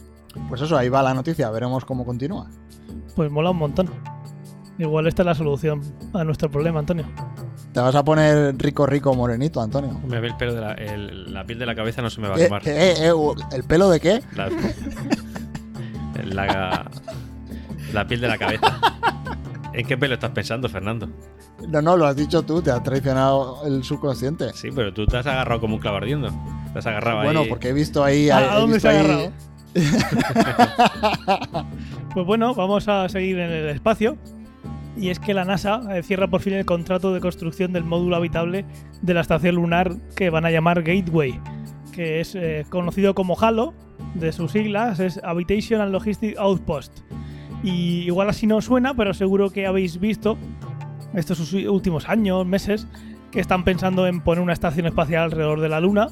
Pues eso, ahí va la noticia, veremos cómo continúa. Pues mola un montón. Igual esta es la solución a nuestro problema, Antonio. Te vas a poner rico, rico, morenito, Antonio. Me ve el pelo de la, el, la piel de la cabeza no se me va a eh, quemar. Eh, eh, ¿El pelo de qué? La, <laughs> la, La piel de la cabeza. <laughs> ¿En qué pelo estás pensando, Fernando? No, no, lo has dicho tú, te ha traicionado el subconsciente. Sí, pero tú te has agarrado como un clavo ardiendo. Te has agarrado ahí. Bueno, porque he visto ahí. ¿A, he dónde se ha ahí- agarrado? <laughs> Pues bueno, vamos a seguir en el espacio. Y es que la NASA eh, cierra por fin el contrato de construcción del módulo habitable de la estación lunar que van a llamar Gateway, que es eh, conocido como HALO, de sus siglas, es Habitation and Logistic Outpost. Y igual así no suena, pero seguro que habéis visto estos últimos años, meses, que están pensando en poner una estación espacial alrededor de la Luna,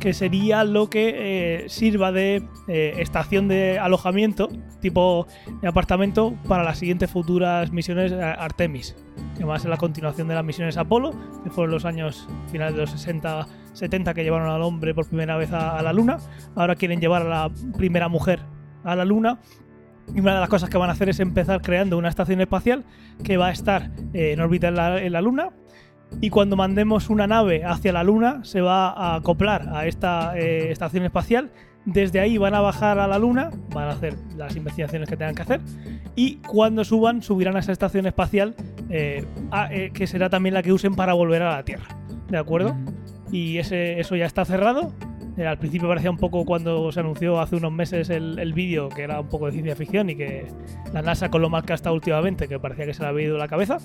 que sería lo que eh, sirva de eh, estación de alojamiento, tipo de apartamento, para las siguientes futuras misiones eh, Artemis, que va a ser la continuación de las misiones Apolo, que fueron los años finales de los 60, 70 que llevaron al hombre por primera vez a, la Luna. Ahora quieren llevar a la primera mujer a la Luna. Y una de las cosas que van a hacer es empezar creando una estación espacial que va a estar eh, en órbita en la, Luna. Y cuando mandemos una nave hacia la Luna, se va a acoplar a esta eh, estación espacial. Desde ahí van a bajar a la Luna, van a hacer las investigaciones que tengan que hacer. Y cuando suban, subirán a esa estación espacial, eh, que será también la que usen para volver a la Tierra. ¿De acuerdo? Y ese, eso ya está cerrado. Eh, al principio parecía un poco cuando se anunció hace unos meses el, el vídeo que era un poco de ciencia ficción y que la NASA con lo mal que ha estado últimamente, que parecía que se le había ido la cabeza.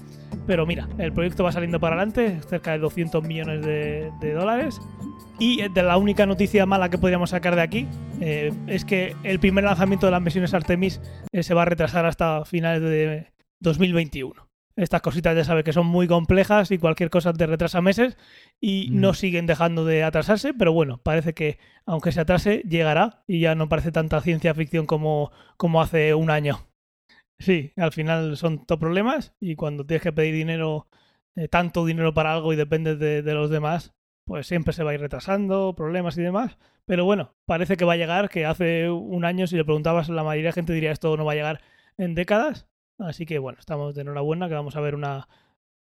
Pero mira, el proyecto va saliendo para adelante, cerca de 200 millones de, dólares. Y eh, de la única noticia mala que podríamos sacar de aquí eh, es que el primer lanzamiento de las misiones Artemis se va a retrasar hasta finales de 2021. Estas cositas ya sabes que son muy complejas y cualquier cosa te retrasa meses y Mm. no siguen dejando de atrasarse, pero bueno, parece que aunque se atrase, llegará y ya no parece tanta ciencia ficción como, como hace un año. Sí, al final son todos problemas y cuando tienes que pedir dinero, eh, tanto dinero para algo y dependes de, de los demás, pues siempre se va a ir retrasando, problemas y demás. Pero bueno, parece que va a llegar, que hace un año si le preguntabas, la mayoría de gente diría esto no va a llegar en décadas. Así que bueno, estamos de enhorabuena que vamos a ver una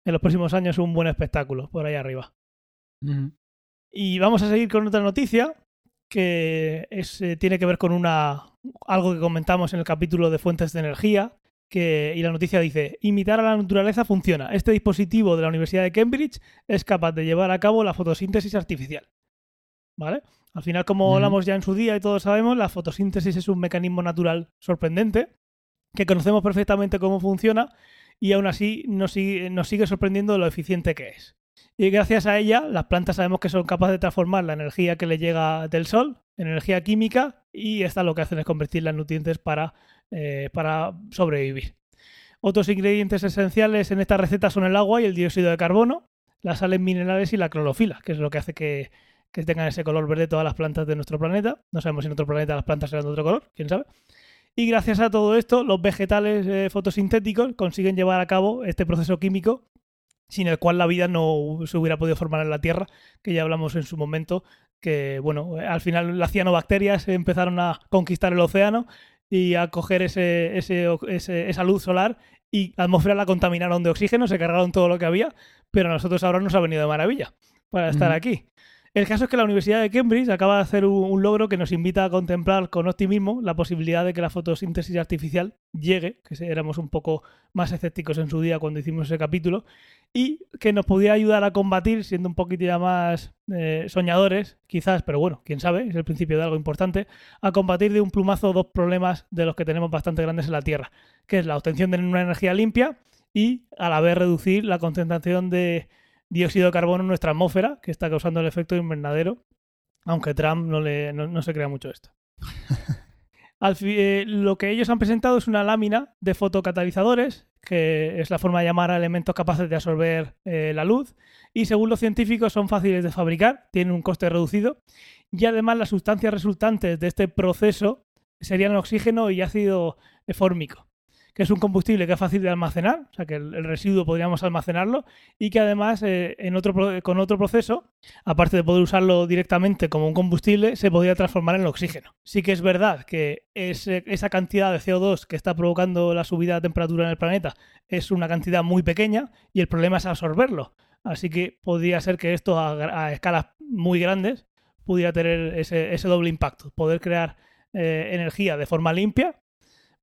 en los próximos años un buen espectáculo por ahí arriba. Y vamos a seguir con otra noticia que es, eh, tiene que ver con una algo que comentamos en el capítulo de fuentes de energía. Que, y la noticia dice, imitar a la naturaleza funciona. Este dispositivo de la Universidad de Cambridge es capaz de llevar a cabo la fotosíntesis artificial. ¿Vale? Al final, como hablamos ya en su día y todos sabemos, la fotosíntesis es un mecanismo natural sorprendente que conocemos perfectamente cómo funciona y aún así nos sigue, sorprendiendo lo eficiente que es. Y gracias a ella, las plantas sabemos que son capaces de transformar la energía que le llega del sol en energía química y esta lo que hacen es convertirla en nutrientes para, eh, para sobrevivir. Otros ingredientes esenciales en esta receta son el agua y el dióxido de carbono, las sales minerales y la clorofila, que es lo que hace que, que tengan ese color verde todas las plantas de nuestro planeta. No sabemos si en otro planeta las plantas serán de otro color, quién sabe. Y gracias a todo esto, los vegetales eh, fotosintéticos consiguen llevar a cabo este proceso químico sin el cual la vida no se hubiera podido formar en la Tierra, que ya hablamos en su momento, que bueno, eh, al final las cianobacterias empezaron a conquistar el océano y a coger ese, ese, ese- esa luz solar y la atmósfera la contaminaron de oxígeno, se cargaron todo lo que había, pero a nosotros ahora nos ha venido de maravilla para estar aquí. El caso es que la Universidad de Cambridge acaba de hacer un, logro que nos invita a contemplar con optimismo la posibilidad de que la fotosíntesis artificial llegue, que éramos un poco más escépticos en su día cuando hicimos ese capítulo, y que nos pudiera ayudar a combatir, siendo un poquito ya más eh, soñadores, quizás, pero bueno, quién sabe, es el principio de algo importante, a combatir de un plumazo dos problemas de los que tenemos bastante grandes en la Tierra, que es la obtención de una energía limpia y a la vez reducir la concentración de dióxido de carbono en nuestra atmósfera, que está causando el efecto invernadero, aunque Trump no, le, no, no se crea mucho esto. <laughs> Al eh, lo que ellos han presentado es una lámina de fotocatalizadores, que es la forma de llamar a elementos capaces de absorber eh, la luz, y según los científicos son fáciles de fabricar, tienen un coste reducido, y además las sustancias resultantes de este proceso serían oxígeno y ácido fórmico, que es un combustible que es fácil de almacenar, o sea que el, residuo podríamos almacenarlo, y que además eh, en otro, con otro proceso aparte de poder usarlo directamente como un combustible, se podría transformar en oxígeno. Sí que es verdad que esa cantidad de CO2 que está provocando la subida de temperatura en el planeta es una cantidad muy pequeña y el problema es absorberlo. Así que podría ser que esto a, escalas muy grandes pudiera tener ese, ese doble impacto. Poder crear eh, energía de forma limpia,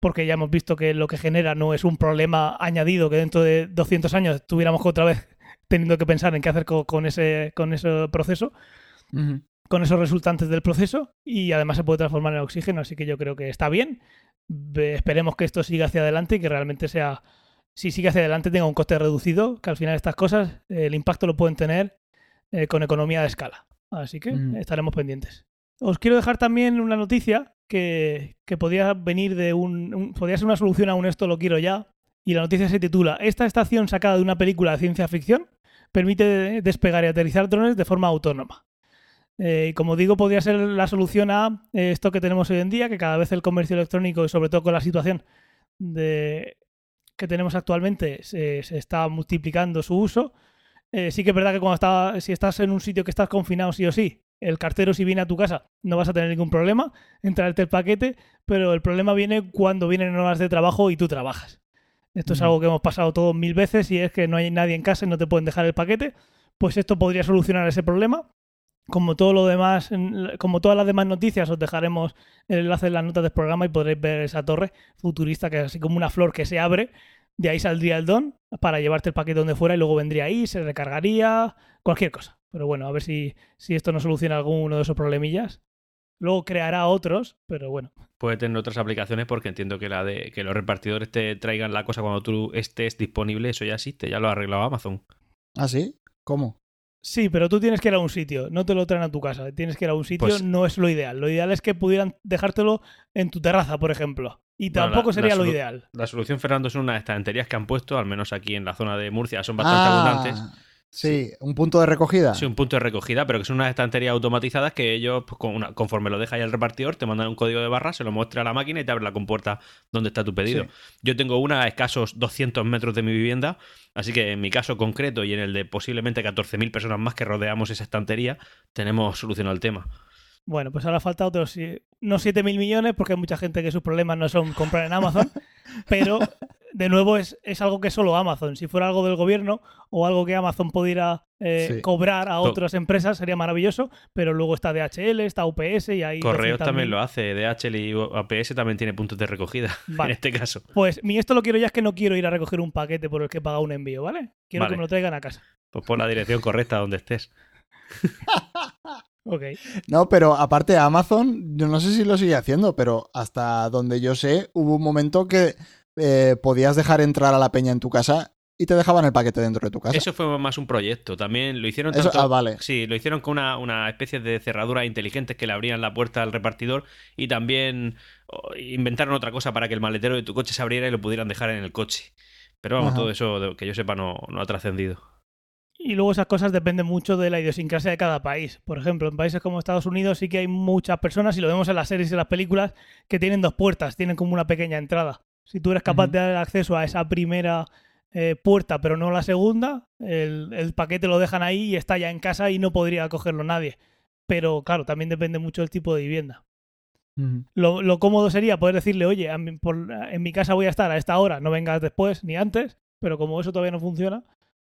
porque ya hemos visto que lo que genera no es un problema añadido que dentro de 200 años tuviéramos otra vez <laughs> teniendo que pensar en qué hacer con, con ese, con ese proceso, con esos resultantes del proceso y además se puede transformar en oxígeno, así que yo creo que está bien. Esperemos que esto siga hacia adelante y que realmente sea, si sigue hacia adelante, tenga un coste reducido, que al final estas cosas, eh, el impacto lo pueden tener eh, con economía de escala. Así que Mm. estaremos pendientes. Os quiero dejar también una noticia que, que podía venir de un, un- ser una solución a un esto lo quiero ya. Y la noticia se titula Esta estación sacada de una película de ciencia ficción permite despegar y aterrizar drones de forma autónoma. Eh, y como digo, podría ser la solución a eh, esto que tenemos hoy en día, que cada vez el comercio electrónico y sobre todo con la situación de, que tenemos actualmente se, se está multiplicando su uso. Eh, sí que es verdad que cuando está, si estás en un sitio que estás confinado sí o sí, el cartero si viene a tu casa no vas a tener ningún problema en traerte el paquete, pero el problema viene cuando vienen horas de trabajo y tú trabajas. Esto es Ujú. algo que hemos pasado todos mil veces y es que no hay nadie en casa y no te pueden dejar el paquete. Pues esto podría solucionar ese problema. Como todo lo demás, como todas las demás noticias, os dejaremos el enlace en las notas del programa y podréis ver esa torre futurista que es así como una flor que se abre. De ahí saldría el don para llevarte el paquete donde fuera y luego vendría ahí, se recargaría, cualquier cosa. Pero bueno, a ver si, si esto no soluciona alguno de esos problemillas. Luego creará otros, pero bueno. Puede tener otras aplicaciones porque entiendo que la de que los repartidores te traigan la cosa cuando tú estés disponible, eso ya existe, ya lo ha arreglado Amazon. ¿Ah, sí? ¿Cómo? Sí, pero tú tienes que ir a un sitio, no te lo traen a tu casa. Tienes que ir a un sitio, Pues- no es lo ideal. Lo ideal es que pudieran dejártelo en tu terraza, por ejemplo. Y Bueno, tampoco la- sería la lo ideal. La solución, Fernando, son unas estanterías que han puesto, al menos aquí en la zona de Murcia, son bastante abundantes. Sí, un punto de recogida. Sí, un punto de recogida, pero que son unas estanterías automatizadas que ellos, pues, con una- conforme lo deja ahí el repartidor, te mandan un código de barra, se lo muestra a la máquina y te abre la compuerta donde está tu pedido. Sí. Yo tengo una a escasos 200 metros de mi vivienda, así que en mi caso concreto y en el de posiblemente 14.000 personas más que rodeamos esa estantería, tenemos solucionado el tema. Bueno, pues ahora falta otros, sí, no 7.000 millones, porque hay mucha gente que sus problemas no son comprar en Amazon, <laughs> pero de nuevo es, es algo que solo Amazon. Si fuera algo del gobierno o algo que Amazon pudiera eh, Sí. cobrar a otras empresas sería maravilloso, pero luego está DHL, está UPS y hay... Correos 200.000. también lo hace, DHL y APS también tiene puntos de recogida <laughs> Vale. en este caso. Pues mi esto lo quiero ya es que no quiero ir a recoger un paquete por el que he pagado un envío, ¿vale? Quiero Vale. que me lo traigan a casa. Pues pon la dirección correcta donde estés. <laughs> Ok. No, pero aparte Amazon, yo no sé si lo sigue haciendo, pero hasta donde yo sé, hubo un momento que eh, podías dejar entrar a la peña en tu casa y te dejaban el paquete dentro de tu casa. Eso fue más un proyecto. También lo hicieron Eso- ah, vale. Sí, lo hicieron con una, una especie de cerraduras inteligentes que le abrían la puerta al repartidor y también inventaron otra cosa para que el maletero de tu coche se abriera y lo pudieran dejar en el coche. Pero vamos, Ajá. todo eso que yo sepa no, no ha trascendido. Y luego esas cosas dependen mucho de la idiosincrasia de cada país. Por ejemplo, en países como Estados Unidos sí que hay muchas personas, y lo vemos en las series y en las películas, que tienen dos puertas, tienen como una pequeña entrada. Si tú eres capaz de dar acceso a esa primera eh, puerta, pero no la segunda, el, el paquete lo dejan ahí y está ya en casa y no podría cogerlo nadie. Pero claro, también depende mucho del tipo de vivienda. Lo, lo cómodo sería poder decirle, oye, por- en mi casa voy a estar a esta hora, no vengas después ni antes, pero como eso todavía no funciona,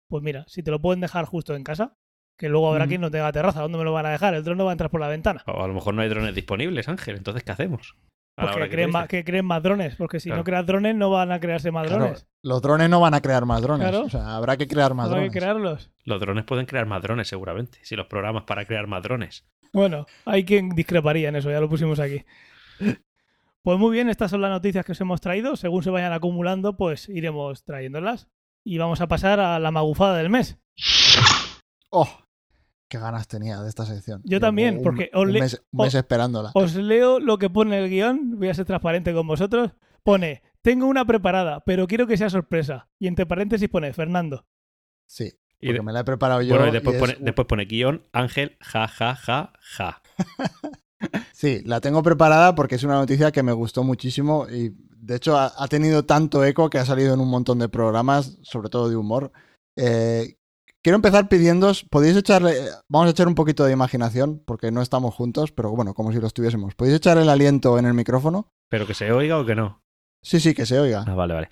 pues mira, si te lo pueden dejar justo en casa, que luego habrá Ujú. quien no tenga terraza, ¿dónde me lo van a dejar? El dron no va a entrar por la ventana. O a lo mejor no hay drones disponibles, Ángel. Entonces, ¿qué hacemos? A la Pues hora que que creen, más, que creen más drones, porque si Claro. no creas drones no van a crearse más Claro, drones. los drones no van a crear más drones. Claro. O sea, habrá que crear más Habrá que drones. crearlos. Los drones pueden crear más drones, seguramente. Si los programas para crear más drones. Bueno, hay quien discreparía en eso, ya lo pusimos aquí. Pues muy bien, estas son las noticias que os hemos traído. Según se vayan acumulando, pues iremos trayéndolas. Y vamos a pasar a la magufada del mes. Oh, qué ganas tenía de esta sección. Yo también, un- porque os un le- mes, un mes os- esperándola. Os leo lo que pone el guion, voy a ser transparente con vosotros. Pone, tengo una preparada, pero quiero que sea sorpresa. Y entre paréntesis pone, Fernando. Sí, Y porque de- me la he preparado yo. bueno, y y después, es- pone, después pone guion Ángel, ja, ja, ja, ja. <laughs> Sí, la tengo preparada porque es una noticia que me gustó muchísimo y de hecho ha, ha tenido tanto eco que ha salido en un montón de programas, sobre todo de humor. Eh, quiero empezar pidiéndoos, podéis echarle, vamos a echar un poquito de imaginación porque no estamos juntos, pero bueno, como si lo estuviésemos. ¿Podéis echar el aliento en el micrófono? ¿Pero que se oiga o que no? Sí, sí, que se oiga. Ah, vale, vale.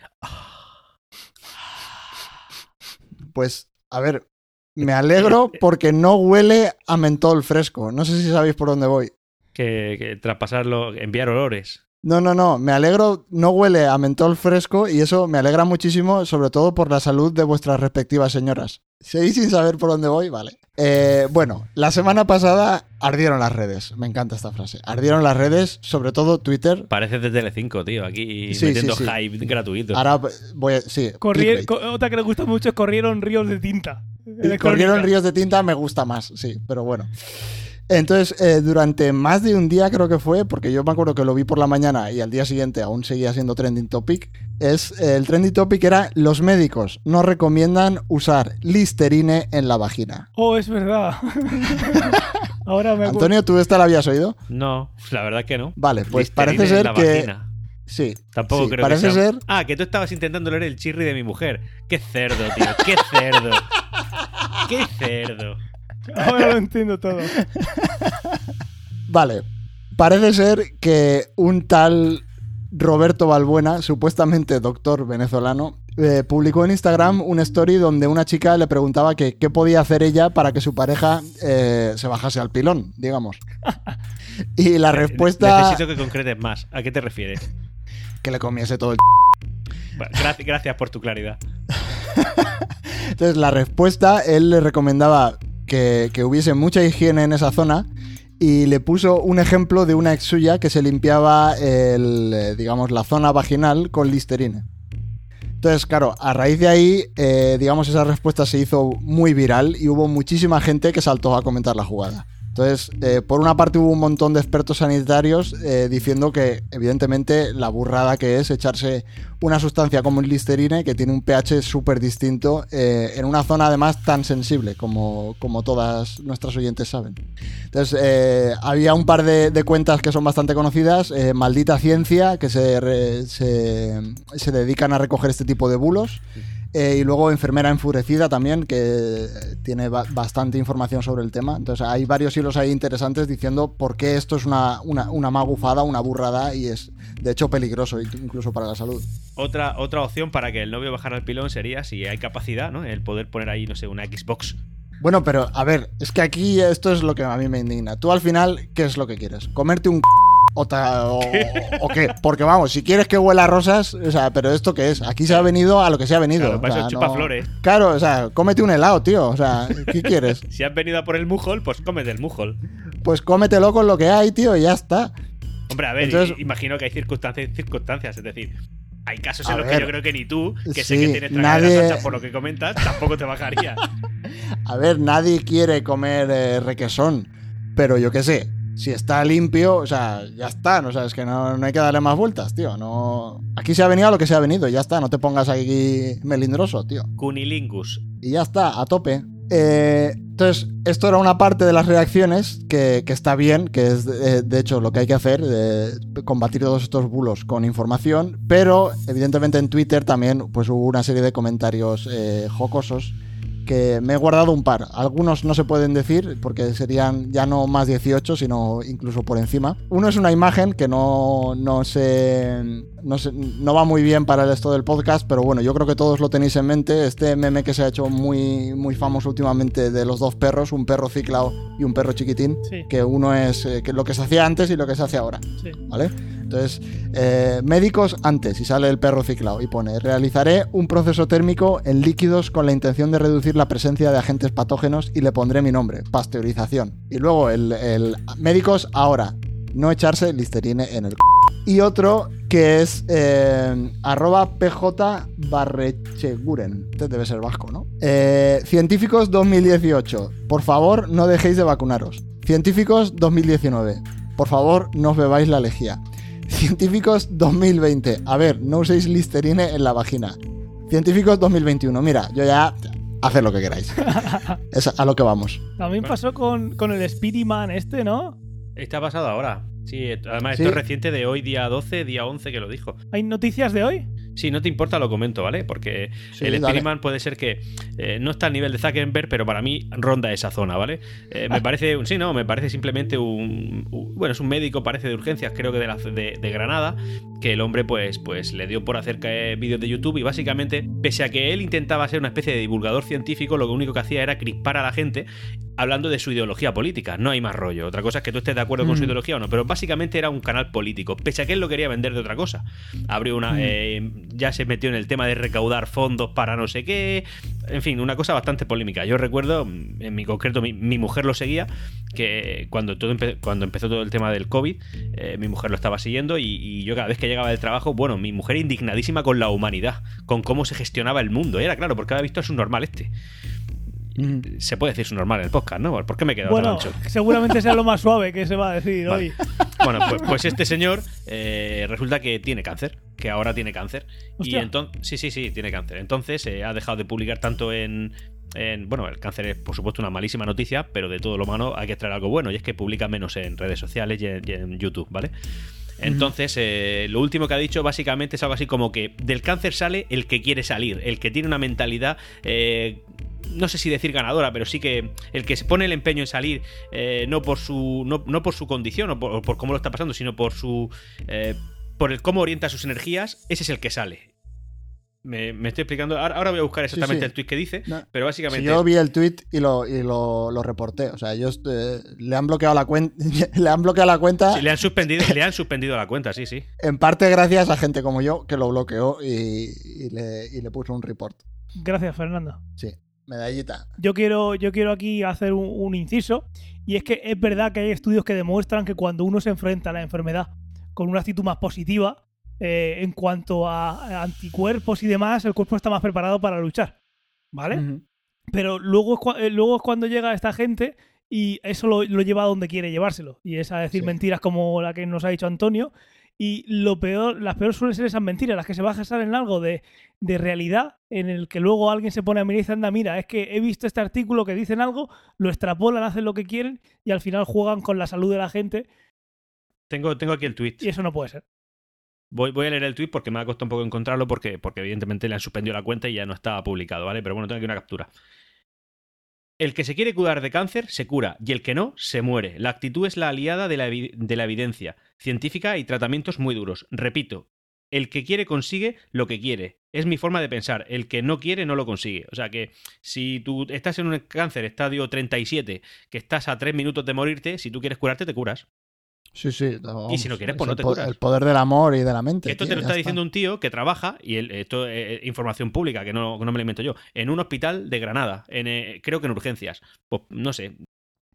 Pues, a ver, me alegro porque no huele a mentol fresco. No sé si sabéis por dónde voy. Que, que traspasarlo, enviar olores. No, no, no, me alegro, no huele a mentol fresco y eso me alegra muchísimo, sobre todo por la salud de vuestras respectivas señoras. ¿Seguís sin saber por dónde voy? Vale. Eh, bueno, la semana pasada ardieron las redes, me encanta esta frase. Ardieron las redes, sobre todo Twitter. Parece de Telecinco, tío, aquí Sí, metiendo sí, sí. hype gratuito. Ahora voy a... Sí, co- otra que le gusta mucho es corrieron ríos de tinta. Corrieron ríos de tinta me gusta más, sí, pero bueno. Entonces, eh, durante más de un día creo que fue, porque yo me acuerdo que lo vi por la mañana y al día siguiente aún seguía siendo trending topic, es eh, el trending topic era los médicos no recomiendan usar Listerine en la vagina. Oh, es verdad. <laughs> Ahora me. Antonio, ¿tú esta la habías oído? No, la verdad que no. Vale, pues Listerine parece en ser la que... vagina. Sí, Tampoco sí, creo parece que sea... ser... Ah, que tú estabas intentando leer el chirri de mi mujer. Qué cerdo, tío. Qué cerdo. <laughs> Qué cerdo. <laughs> Ahora lo entiendo todo. Vale, parece ser que un tal Roberto Balbuena, supuestamente doctor venezolano, eh, publicó en Instagram una story donde una chica le preguntaba que qué podía hacer ella para que su pareja eh, se bajase al pilón, digamos. <laughs> Y la respuesta Necesito que concretes más. ¿A qué te refieres? que le comiese todo el... <laughs> Gracias por tu claridad. Entonces la respuesta, él le recomendaba que, hubiese mucha higiene en esa zona y le puso un ejemplo de una ex suya que se limpiaba eh, digamos, la zona vaginal con Listerine. Entonces, claro, a raíz de ahí, eh, digamos, esa respuesta se hizo muy viral y hubo muchísima gente que saltó a comentar la jugada. Entonces, eh, por una parte hubo un montón de expertos sanitarios eh, diciendo que, evidentemente, la burrada que es echarse una sustancia como el Listerine, que tiene un pH súper distinto, eh, en una zona además tan sensible como, como todas nuestras oyentes saben. Entonces, eh, había un par de, cuentas que son bastante conocidas, Maldita Ciencia, que se, re- se dedican a recoger este tipo de bulos. Eh, y luego Enfermera Enfurecida también, que tiene ba- bastante información sobre el tema. Entonces hay varios hilos ahí interesantes diciendo por qué esto es una, una, una magufada, una burrada y es de hecho peligroso incluso para la salud. Otra, otra opción para que el novio bajara al pilón sería, si hay capacidad, ¿no? El poder poner ahí, no sé, una Xbox. Bueno, pero a ver, es que aquí esto es lo que a mí me indigna. Tú al final, ¿qué es lo que quieres? ¿Comerte un c- o, ta- o, o qué? Porque vamos, si quieres que huela a rosas, o sea, pero ¿esto qué es? Aquí se ha venido a lo que se ha venido. Claro, o para sea, eso chupa no- flores. Claro, o sea, cómete un helado, tío. O sea, ¿qué <laughs> quieres? Si has venido a por el mujol, pues cómete el mujol. Pues cómetelo con lo que hay, tío, y ya está. Hombre, a ver, Entonces- imagino que hay circunstancias y circunstancias. Es decir, hay casos en los ver, que yo creo que ni tú, que sé que tienes nadie- anchas por lo que comentas, tampoco te bajaría. <laughs> A ver, nadie quiere comer eh, requesón, pero yo qué sé, si está limpio, o sea, ya está, o sea, es que no, no hay que darle más vueltas, tío, no... Aquí se ha venido a lo que se ha venido, ya está, no te pongas aquí melindroso, tío. Cunilingus. Y ya está, a tope. Eh, entonces, esto era una parte de las reacciones que, que está bien, que es de, de hecho lo que hay que hacer, eh, combatir todos estos bulos con información, pero evidentemente en Twitter también pues hubo una serie de comentarios eh, jocosos que me he guardado un par. Algunos no se pueden decir porque serían ya no más 18, sino incluso por encima. Uno es una imagen que no, no, se, no, se- no va muy bien para el esto del podcast, pero bueno, yo creo que todos lo tenéis en mente. Este meme que se ha hecho muy, muy famoso últimamente de los dos perros, un perro ciclao y un perro chiquitín, Sí, que uno es eh, que lo que se hacía antes y lo que se hace ahora. sí. ¿vale? Entonces, eh, médicos antes, y sale el perro ciclado, y pone, realizaré un proceso térmico en líquidos con la intención de reducir la presencia de agentes patógenos y le pondré mi nombre, pasteurización. Y luego el, médicos ahora, no echarse listerine en el... c***. Y otro que es eh, arroba pj barrecheguren. Este debe ser vasco, ¿no? Eh, científicos 2018. Por favor, no dejéis de vacunaros. Científicos 2019. Por favor, no os bebáis la lejía. Científicos 2020. A ver, no uséis listerine en la vagina. Científicos 2021. Mira, yo ya... Haced lo que queráis. <laughs> Es a lo que vamos. También pasó con, con el Speedy Man este, ¿no? Está pasado ahora. Sí, además Sí. esto es reciente de hoy, día 12, día 11 que lo dijo. ¿Hay noticias de hoy? Si no te importa, lo comento, ¿vale? Porque Sí, el. Spiderman puede ser que eh, no está al nivel de Zuckerberg, pero para mí ronda esa zona, ¿vale? Eh, me parece, un- sí, no, me parece simplemente un, un- bueno, es un médico, parece de urgencias, creo que de, la, de, de Granada, que el hombre pues, pues le dio por hacer caer vídeos de YouTube y básicamente, pese a que él intentaba ser una especie de divulgador científico, lo único que hacía era crispar a la gente hablando de su ideología política. No hay más rollo. Otra cosa es que tú estés de acuerdo con su Mm. ideología o no. Pero básicamente era un canal político. Pese a que él lo quería vender de otra cosa. Abrió una. Mm. eh, ya se metió en el tema de recaudar fondos para no sé qué. En fin, una cosa bastante polémica. Yo recuerdo, en mi concreto, mi, mi mujer lo seguía. Que cuando, todo empe- cuando empezó todo el tema del COVID, eh, mi mujer lo estaba siguiendo. Y, y yo cada vez que llegaba del trabajo, bueno, mi mujer indignadísima con la humanidad. Con cómo se gestionaba el mundo. Era claro, porque había visto a su normal este. Se puede decir su normal en el podcast, ¿no? ¿Por qué me he quedado Bueno, tan ancho? <laughs> seguramente sea lo más suave que se va a decir Vale. hoy. Bueno, pues, pues este señor eh, resulta que tiene cáncer, que ahora tiene cáncer. Y entonces, sí, sí, sí, tiene cáncer. Entonces eh, ha dejado de publicar tanto en, en- Bueno, el cáncer es por supuesto una malísima noticia, pero de todo lo malo hay que extraer algo bueno, y es que publica menos en redes sociales y en, y en YouTube, ¿vale? Entonces, eh, lo último que ha dicho básicamente es algo así como que del cáncer sale el que quiere salir, el que tiene una mentalidad, eh, no sé si decir ganadora, pero sí que el que se pone el empeño en salir, eh, no por su no, no por su condición o por, por cómo lo está pasando, sino por su eh, por el cómo orienta sus energías, ese es el que sale. Me, me estoy explicando. Ahora, ahora voy a buscar exactamente sí. el tweet que dice, No. pero Sí, básicamente. yo vi el tweet y lo, y lo, lo reporté. O sea, ellos eh, le han bloqueado la cuenta. <laughs> le han bloqueado la cuenta Sí, le han suspendido, le han suspendido la cuenta, sí, sí. en parte gracias a gente como yo que lo bloqueó y, y le, y le puso un report. Gracias, Fernando. Sí, medallita. Yo quiero, yo quiero aquí hacer un, un inciso, y es que es verdad que hay estudios que demuestran que cuando uno se enfrenta a la enfermedad con una actitud más positiva, eh, en cuanto a anticuerpos y demás, el cuerpo está más preparado para luchar. ¿Vale? Pero luego es, eh, luego es cuando llega esta gente y eso lo, lo lleva a donde quiere llevárselo. Y es a decir Sí. mentiras como la que nos ha dicho Antonio. Y lo peor, las peores suelen ser esas mentiras, las que se basan en algo de, de realidad, en el que luego alguien se pone a mirar y dice, anda, mira, es que he visto este artículo que dicen algo, lo extrapolan, hacen lo que quieren y al final juegan con la salud de la gente Tengo, tengo aquí el tweet. y eso no puede ser. Voy, a leer el tweet porque me ha costado un poco encontrarlo porque, porque evidentemente le han suspendido la cuenta y ya no estaba publicado, ¿vale? Pero bueno, tengo aquí una captura. El que se quiere curar de cáncer se cura y el que no se muere. La actitud es la aliada de la, de la evidencia científica y tratamientos muy duros. Repito, el que quiere consigue lo que quiere. Es mi forma de pensar. El que no quiere no lo consigue. O sea que si tú estás en un cáncer estadio 37, que estás a 3 minutos de morirte, si tú quieres curarte, te curas. Sí, sí. Y si no quieres, es pues no te curas. El poder del amor y de la mente. Esto tío, te lo está diciendo un tío que trabaja, y esto es información pública, que no, no me lo invento yo, en un hospital de Granada, en, eh, creo que en urgencias. Pues no sé,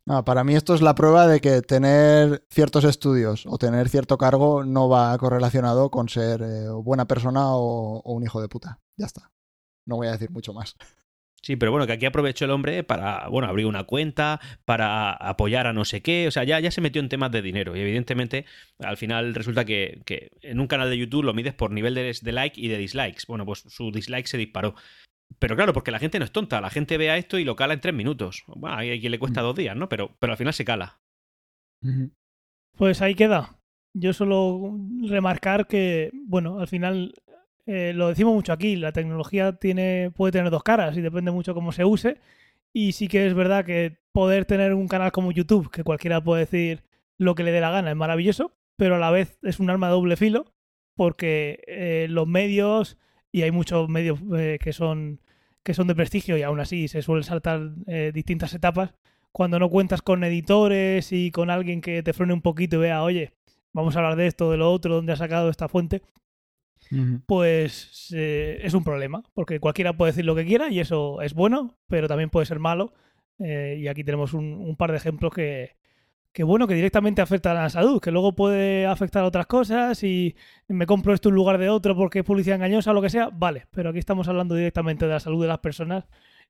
No, para mí esto es la prueba de que tener ciertos estudios o tener cierto cargo no va correlacionado con ser eh, buena persona o, o un hijo de puta. Ya está. No voy a decir mucho más. Sí, pero bueno, que aquí aprovechó el hombre para, bueno, abrir una cuenta, para apoyar a no sé qué, o sea, ya, ya se metió en temas de dinero y evidentemente al final resulta que, que en un canal de YouTube lo mides por nivel de, de like y de dislikes. Bueno, pues su dislike se disparó. Pero claro, porque la gente no es tonta, la gente vea esto y lo cala en tres minutos. Bueno, hay quien le cuesta dos días, ¿no? Pero, pero al final se cala. Pues ahí queda. Yo solo remarcar que, bueno, al final eh, lo decimos mucho aquí, la tecnología tiene, puede tener dos caras y depende mucho cómo se use. Y sí que es verdad que poder tener un canal como YouTube, que cualquiera puede decir lo que le dé la gana, es maravilloso, pero a la vez es un arma de doble filo, porque eh, los medios, y hay muchos medios eh, que son que son de prestigio y aún así se suelen saltar eh, distintas etapas, cuando no cuentas con editores y con alguien que te frene un poquito y vea, oye, vamos a hablar de esto, de lo otro, dónde ha sacado esta fuente, pues eh, es un problema, porque cualquiera puede decir lo que quiera y eso es bueno, pero también puede ser malo. Eh, y aquí tenemos un, un par de ejemplos que, que, bueno, que directamente afectan a la salud, que luego puede afectar a otras cosas y me compro esto en lugar de otro porque es publicidad engañosa o lo que sea, vale, pero aquí estamos hablando directamente de la salud de las personas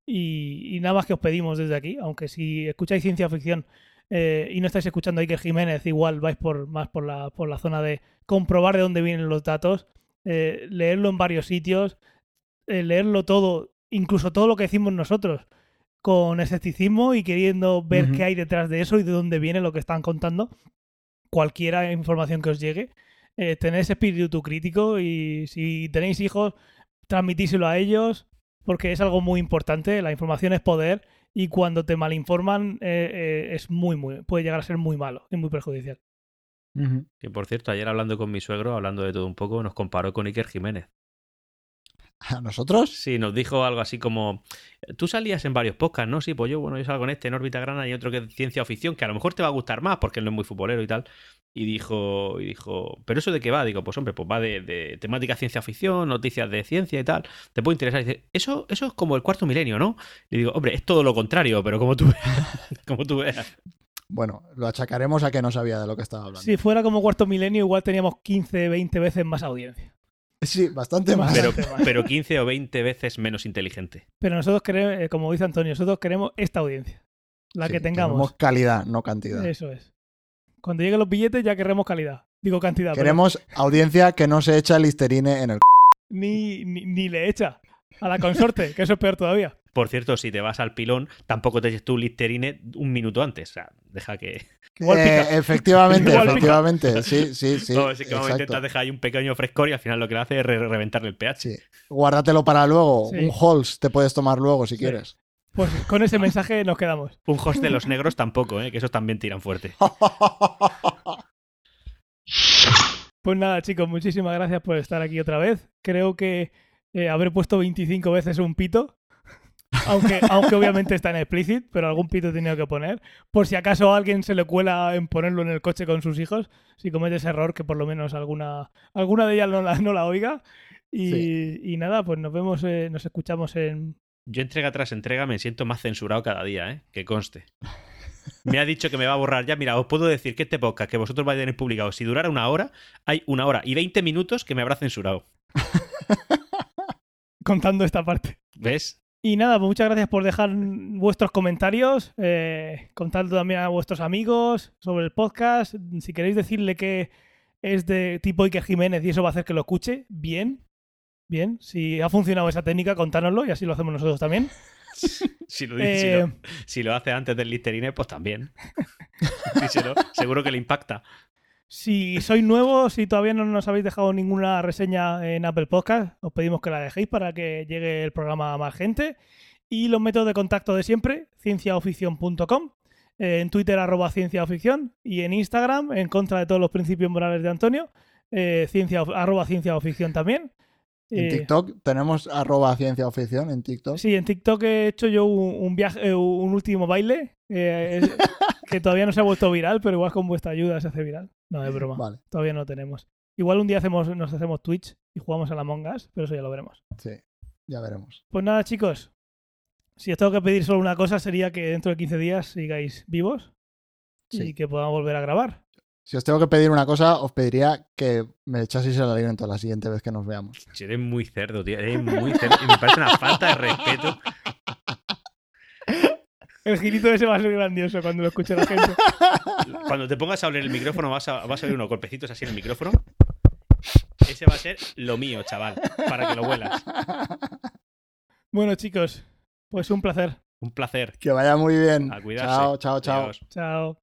y, y nada más que os pedimos desde aquí, aunque si escucháis ciencia ficción eh, y no estáis escuchando a Iker Jiménez, igual vais por más por la, por la zona de comprobar de dónde vienen los datos, eh, leerlo en varios sitios, eh, leerlo todo, incluso todo lo que decimos nosotros, con escepticismo y queriendo ver qué hay detrás de eso y de dónde viene lo que están contando. Cualquiera información que os llegue, eh, tener ese espíritu crítico y si tenéis hijos, transmitíselo a ellos, porque es algo muy importante. La información es poder y cuando te malinforman eh, eh, es muy, muy, puede llegar a ser muy malo y muy perjudicial. Que por cierto, ayer hablando con mi suegro, hablando de todo un poco, nos comparó con Iker Jiménez. ¿A nosotros? Sí, nos dijo algo así como, tú salías en varios podcasts, ¿no? Sí, pues yo, bueno, yo salgo en este, en órbita grana y otro que es ciencia o ficción, que a lo mejor te va a gustar más porque él no es muy futbolero y tal. Y dijo, y dijo, ¿pero eso de qué va? Digo, pues hombre, pues va de, de temática ciencia ficción, noticias de ciencia y tal. Te puede interesar. Y dice, eso, eso es como el cuarto milenio, ¿no? Y digo, hombre, es todo lo contrario, pero como tú <laughs> como tú veas. Bueno, lo achacaremos a que no sabía de lo que estaba hablando. Si fuera como cuarto milenio, igual teníamos 15, 20 veces más audiencia. Sí, bastante más. Pero, <laughs> pero 15 o 20 veces menos inteligente. Pero nosotros queremos, eh, como dice Antonio, nosotros queremos esta audiencia. La Sí, que tengamos. Queremos calidad, no cantidad. Eso es. Cuando lleguen los billetes ya queremos calidad. Digo cantidad. pero Queremos audiencia que no se echa listerine en el... Ni, ni, ni le echa a la consorte, que eso es peor todavía. Por cierto, si te vas al pilón, tampoco te eches tú Listerine un minuto antes. O sea, deja que. Eh, efectivamente, <laughs> efectivamente. Sí, sí, sí. no, es que intentas dejar ahí un pequeño frescor y al final lo que le hace es re- reventarle el pH. Sí. Guárdatelo para luego. Sí. Un Halls te puedes tomar luego si Sí. quieres. Pues con ese mensaje nos quedamos. <laughs> Un host de los negros tampoco, ¿eh? que esos también tiran fuerte. <laughs> Pues nada, chicos, muchísimas gracias por estar aquí otra vez. Creo que eh, haber puesto 25 veces un pito, aunque, aunque obviamente está en explicit, pero algún pito he tenido que poner. Por si acaso a alguien se le cuela en ponerlo en el coche con sus hijos, si comete ese error, que por lo menos alguna, alguna de ellas no la, no la oiga. Y, Sí. y nada, pues nos vemos, eh, nos escuchamos en... Yo entrega tras entrega me siento más censurado cada día, ¿eh? que conste. Me ha dicho que me va a borrar ya. Mira, os puedo decir que este podcast que vosotros vais a tener publicado, si durara una hora, hay una hora y 20 minutos que me habrá censurado. <laughs> contando esta parte. ¿Ves? Y nada, pues muchas gracias por dejar vuestros comentarios, eh, contando también a vuestros amigos sobre el podcast. Si queréis decirle que es de tipo Iker Jiménez y eso va a hacer que lo escuche, bien, bien. Si ha funcionado esa técnica, contárnoslo y así lo hacemos nosotros también. <laughs> Si lo, dice- si lo- Eh, si lo hace antes del Listerine, pues también. <laughs> Díselo, seguro que le impacta. Si sois nuevos, si todavía no nos habéis dejado ninguna reseña en Apple Podcast, os pedimos que la dejéis para que llegue el programa a más gente. Y los métodos de contacto de siempre, cienciaoficción.com, en Twitter arroba cienciaoficción y en Instagram, en contra de todos los principios morales de Antonio, eh, ciencia, arroba cienciaoficción también. En Eh, TikTok tenemos arroba ciencia o ficción en TikTok. Sí, en TikTok he hecho yo un, un viaje, un último baile eh, <laughs> que todavía no se ha vuelto viral, pero igual con vuestra ayuda se hace viral. No, es broma. Vale, Todavía no lo tenemos. Igual un día hacemos, nos hacemos Twitch y jugamos a la Among Us, pero eso ya lo veremos. sí, ya veremos. Pues nada, chicos. Si os tengo que pedir solo una cosa, sería que dentro de 15 días sigáis vivos y que podamos volver a grabar. Si os tengo que pedir una cosa, os pediría que me echaseis el aliento la siguiente vez que nos veamos. Eres muy cerdo, tío. Eres muy cerdo. Y me parece una falta de respeto. El girito ese va a ser grandioso cuando lo escuche la gente. <laughs> Cuando te pongas a hablar el micrófono, vas a, vas a oír unos golpecitos así en el micrófono. Ese va a ser lo mío, chaval. Para que lo huelas. Bueno, chicos, pues un placer. Un placer. Que vaya muy bien. A cuidarse. Chao, chao, chao. Adiós. Chao.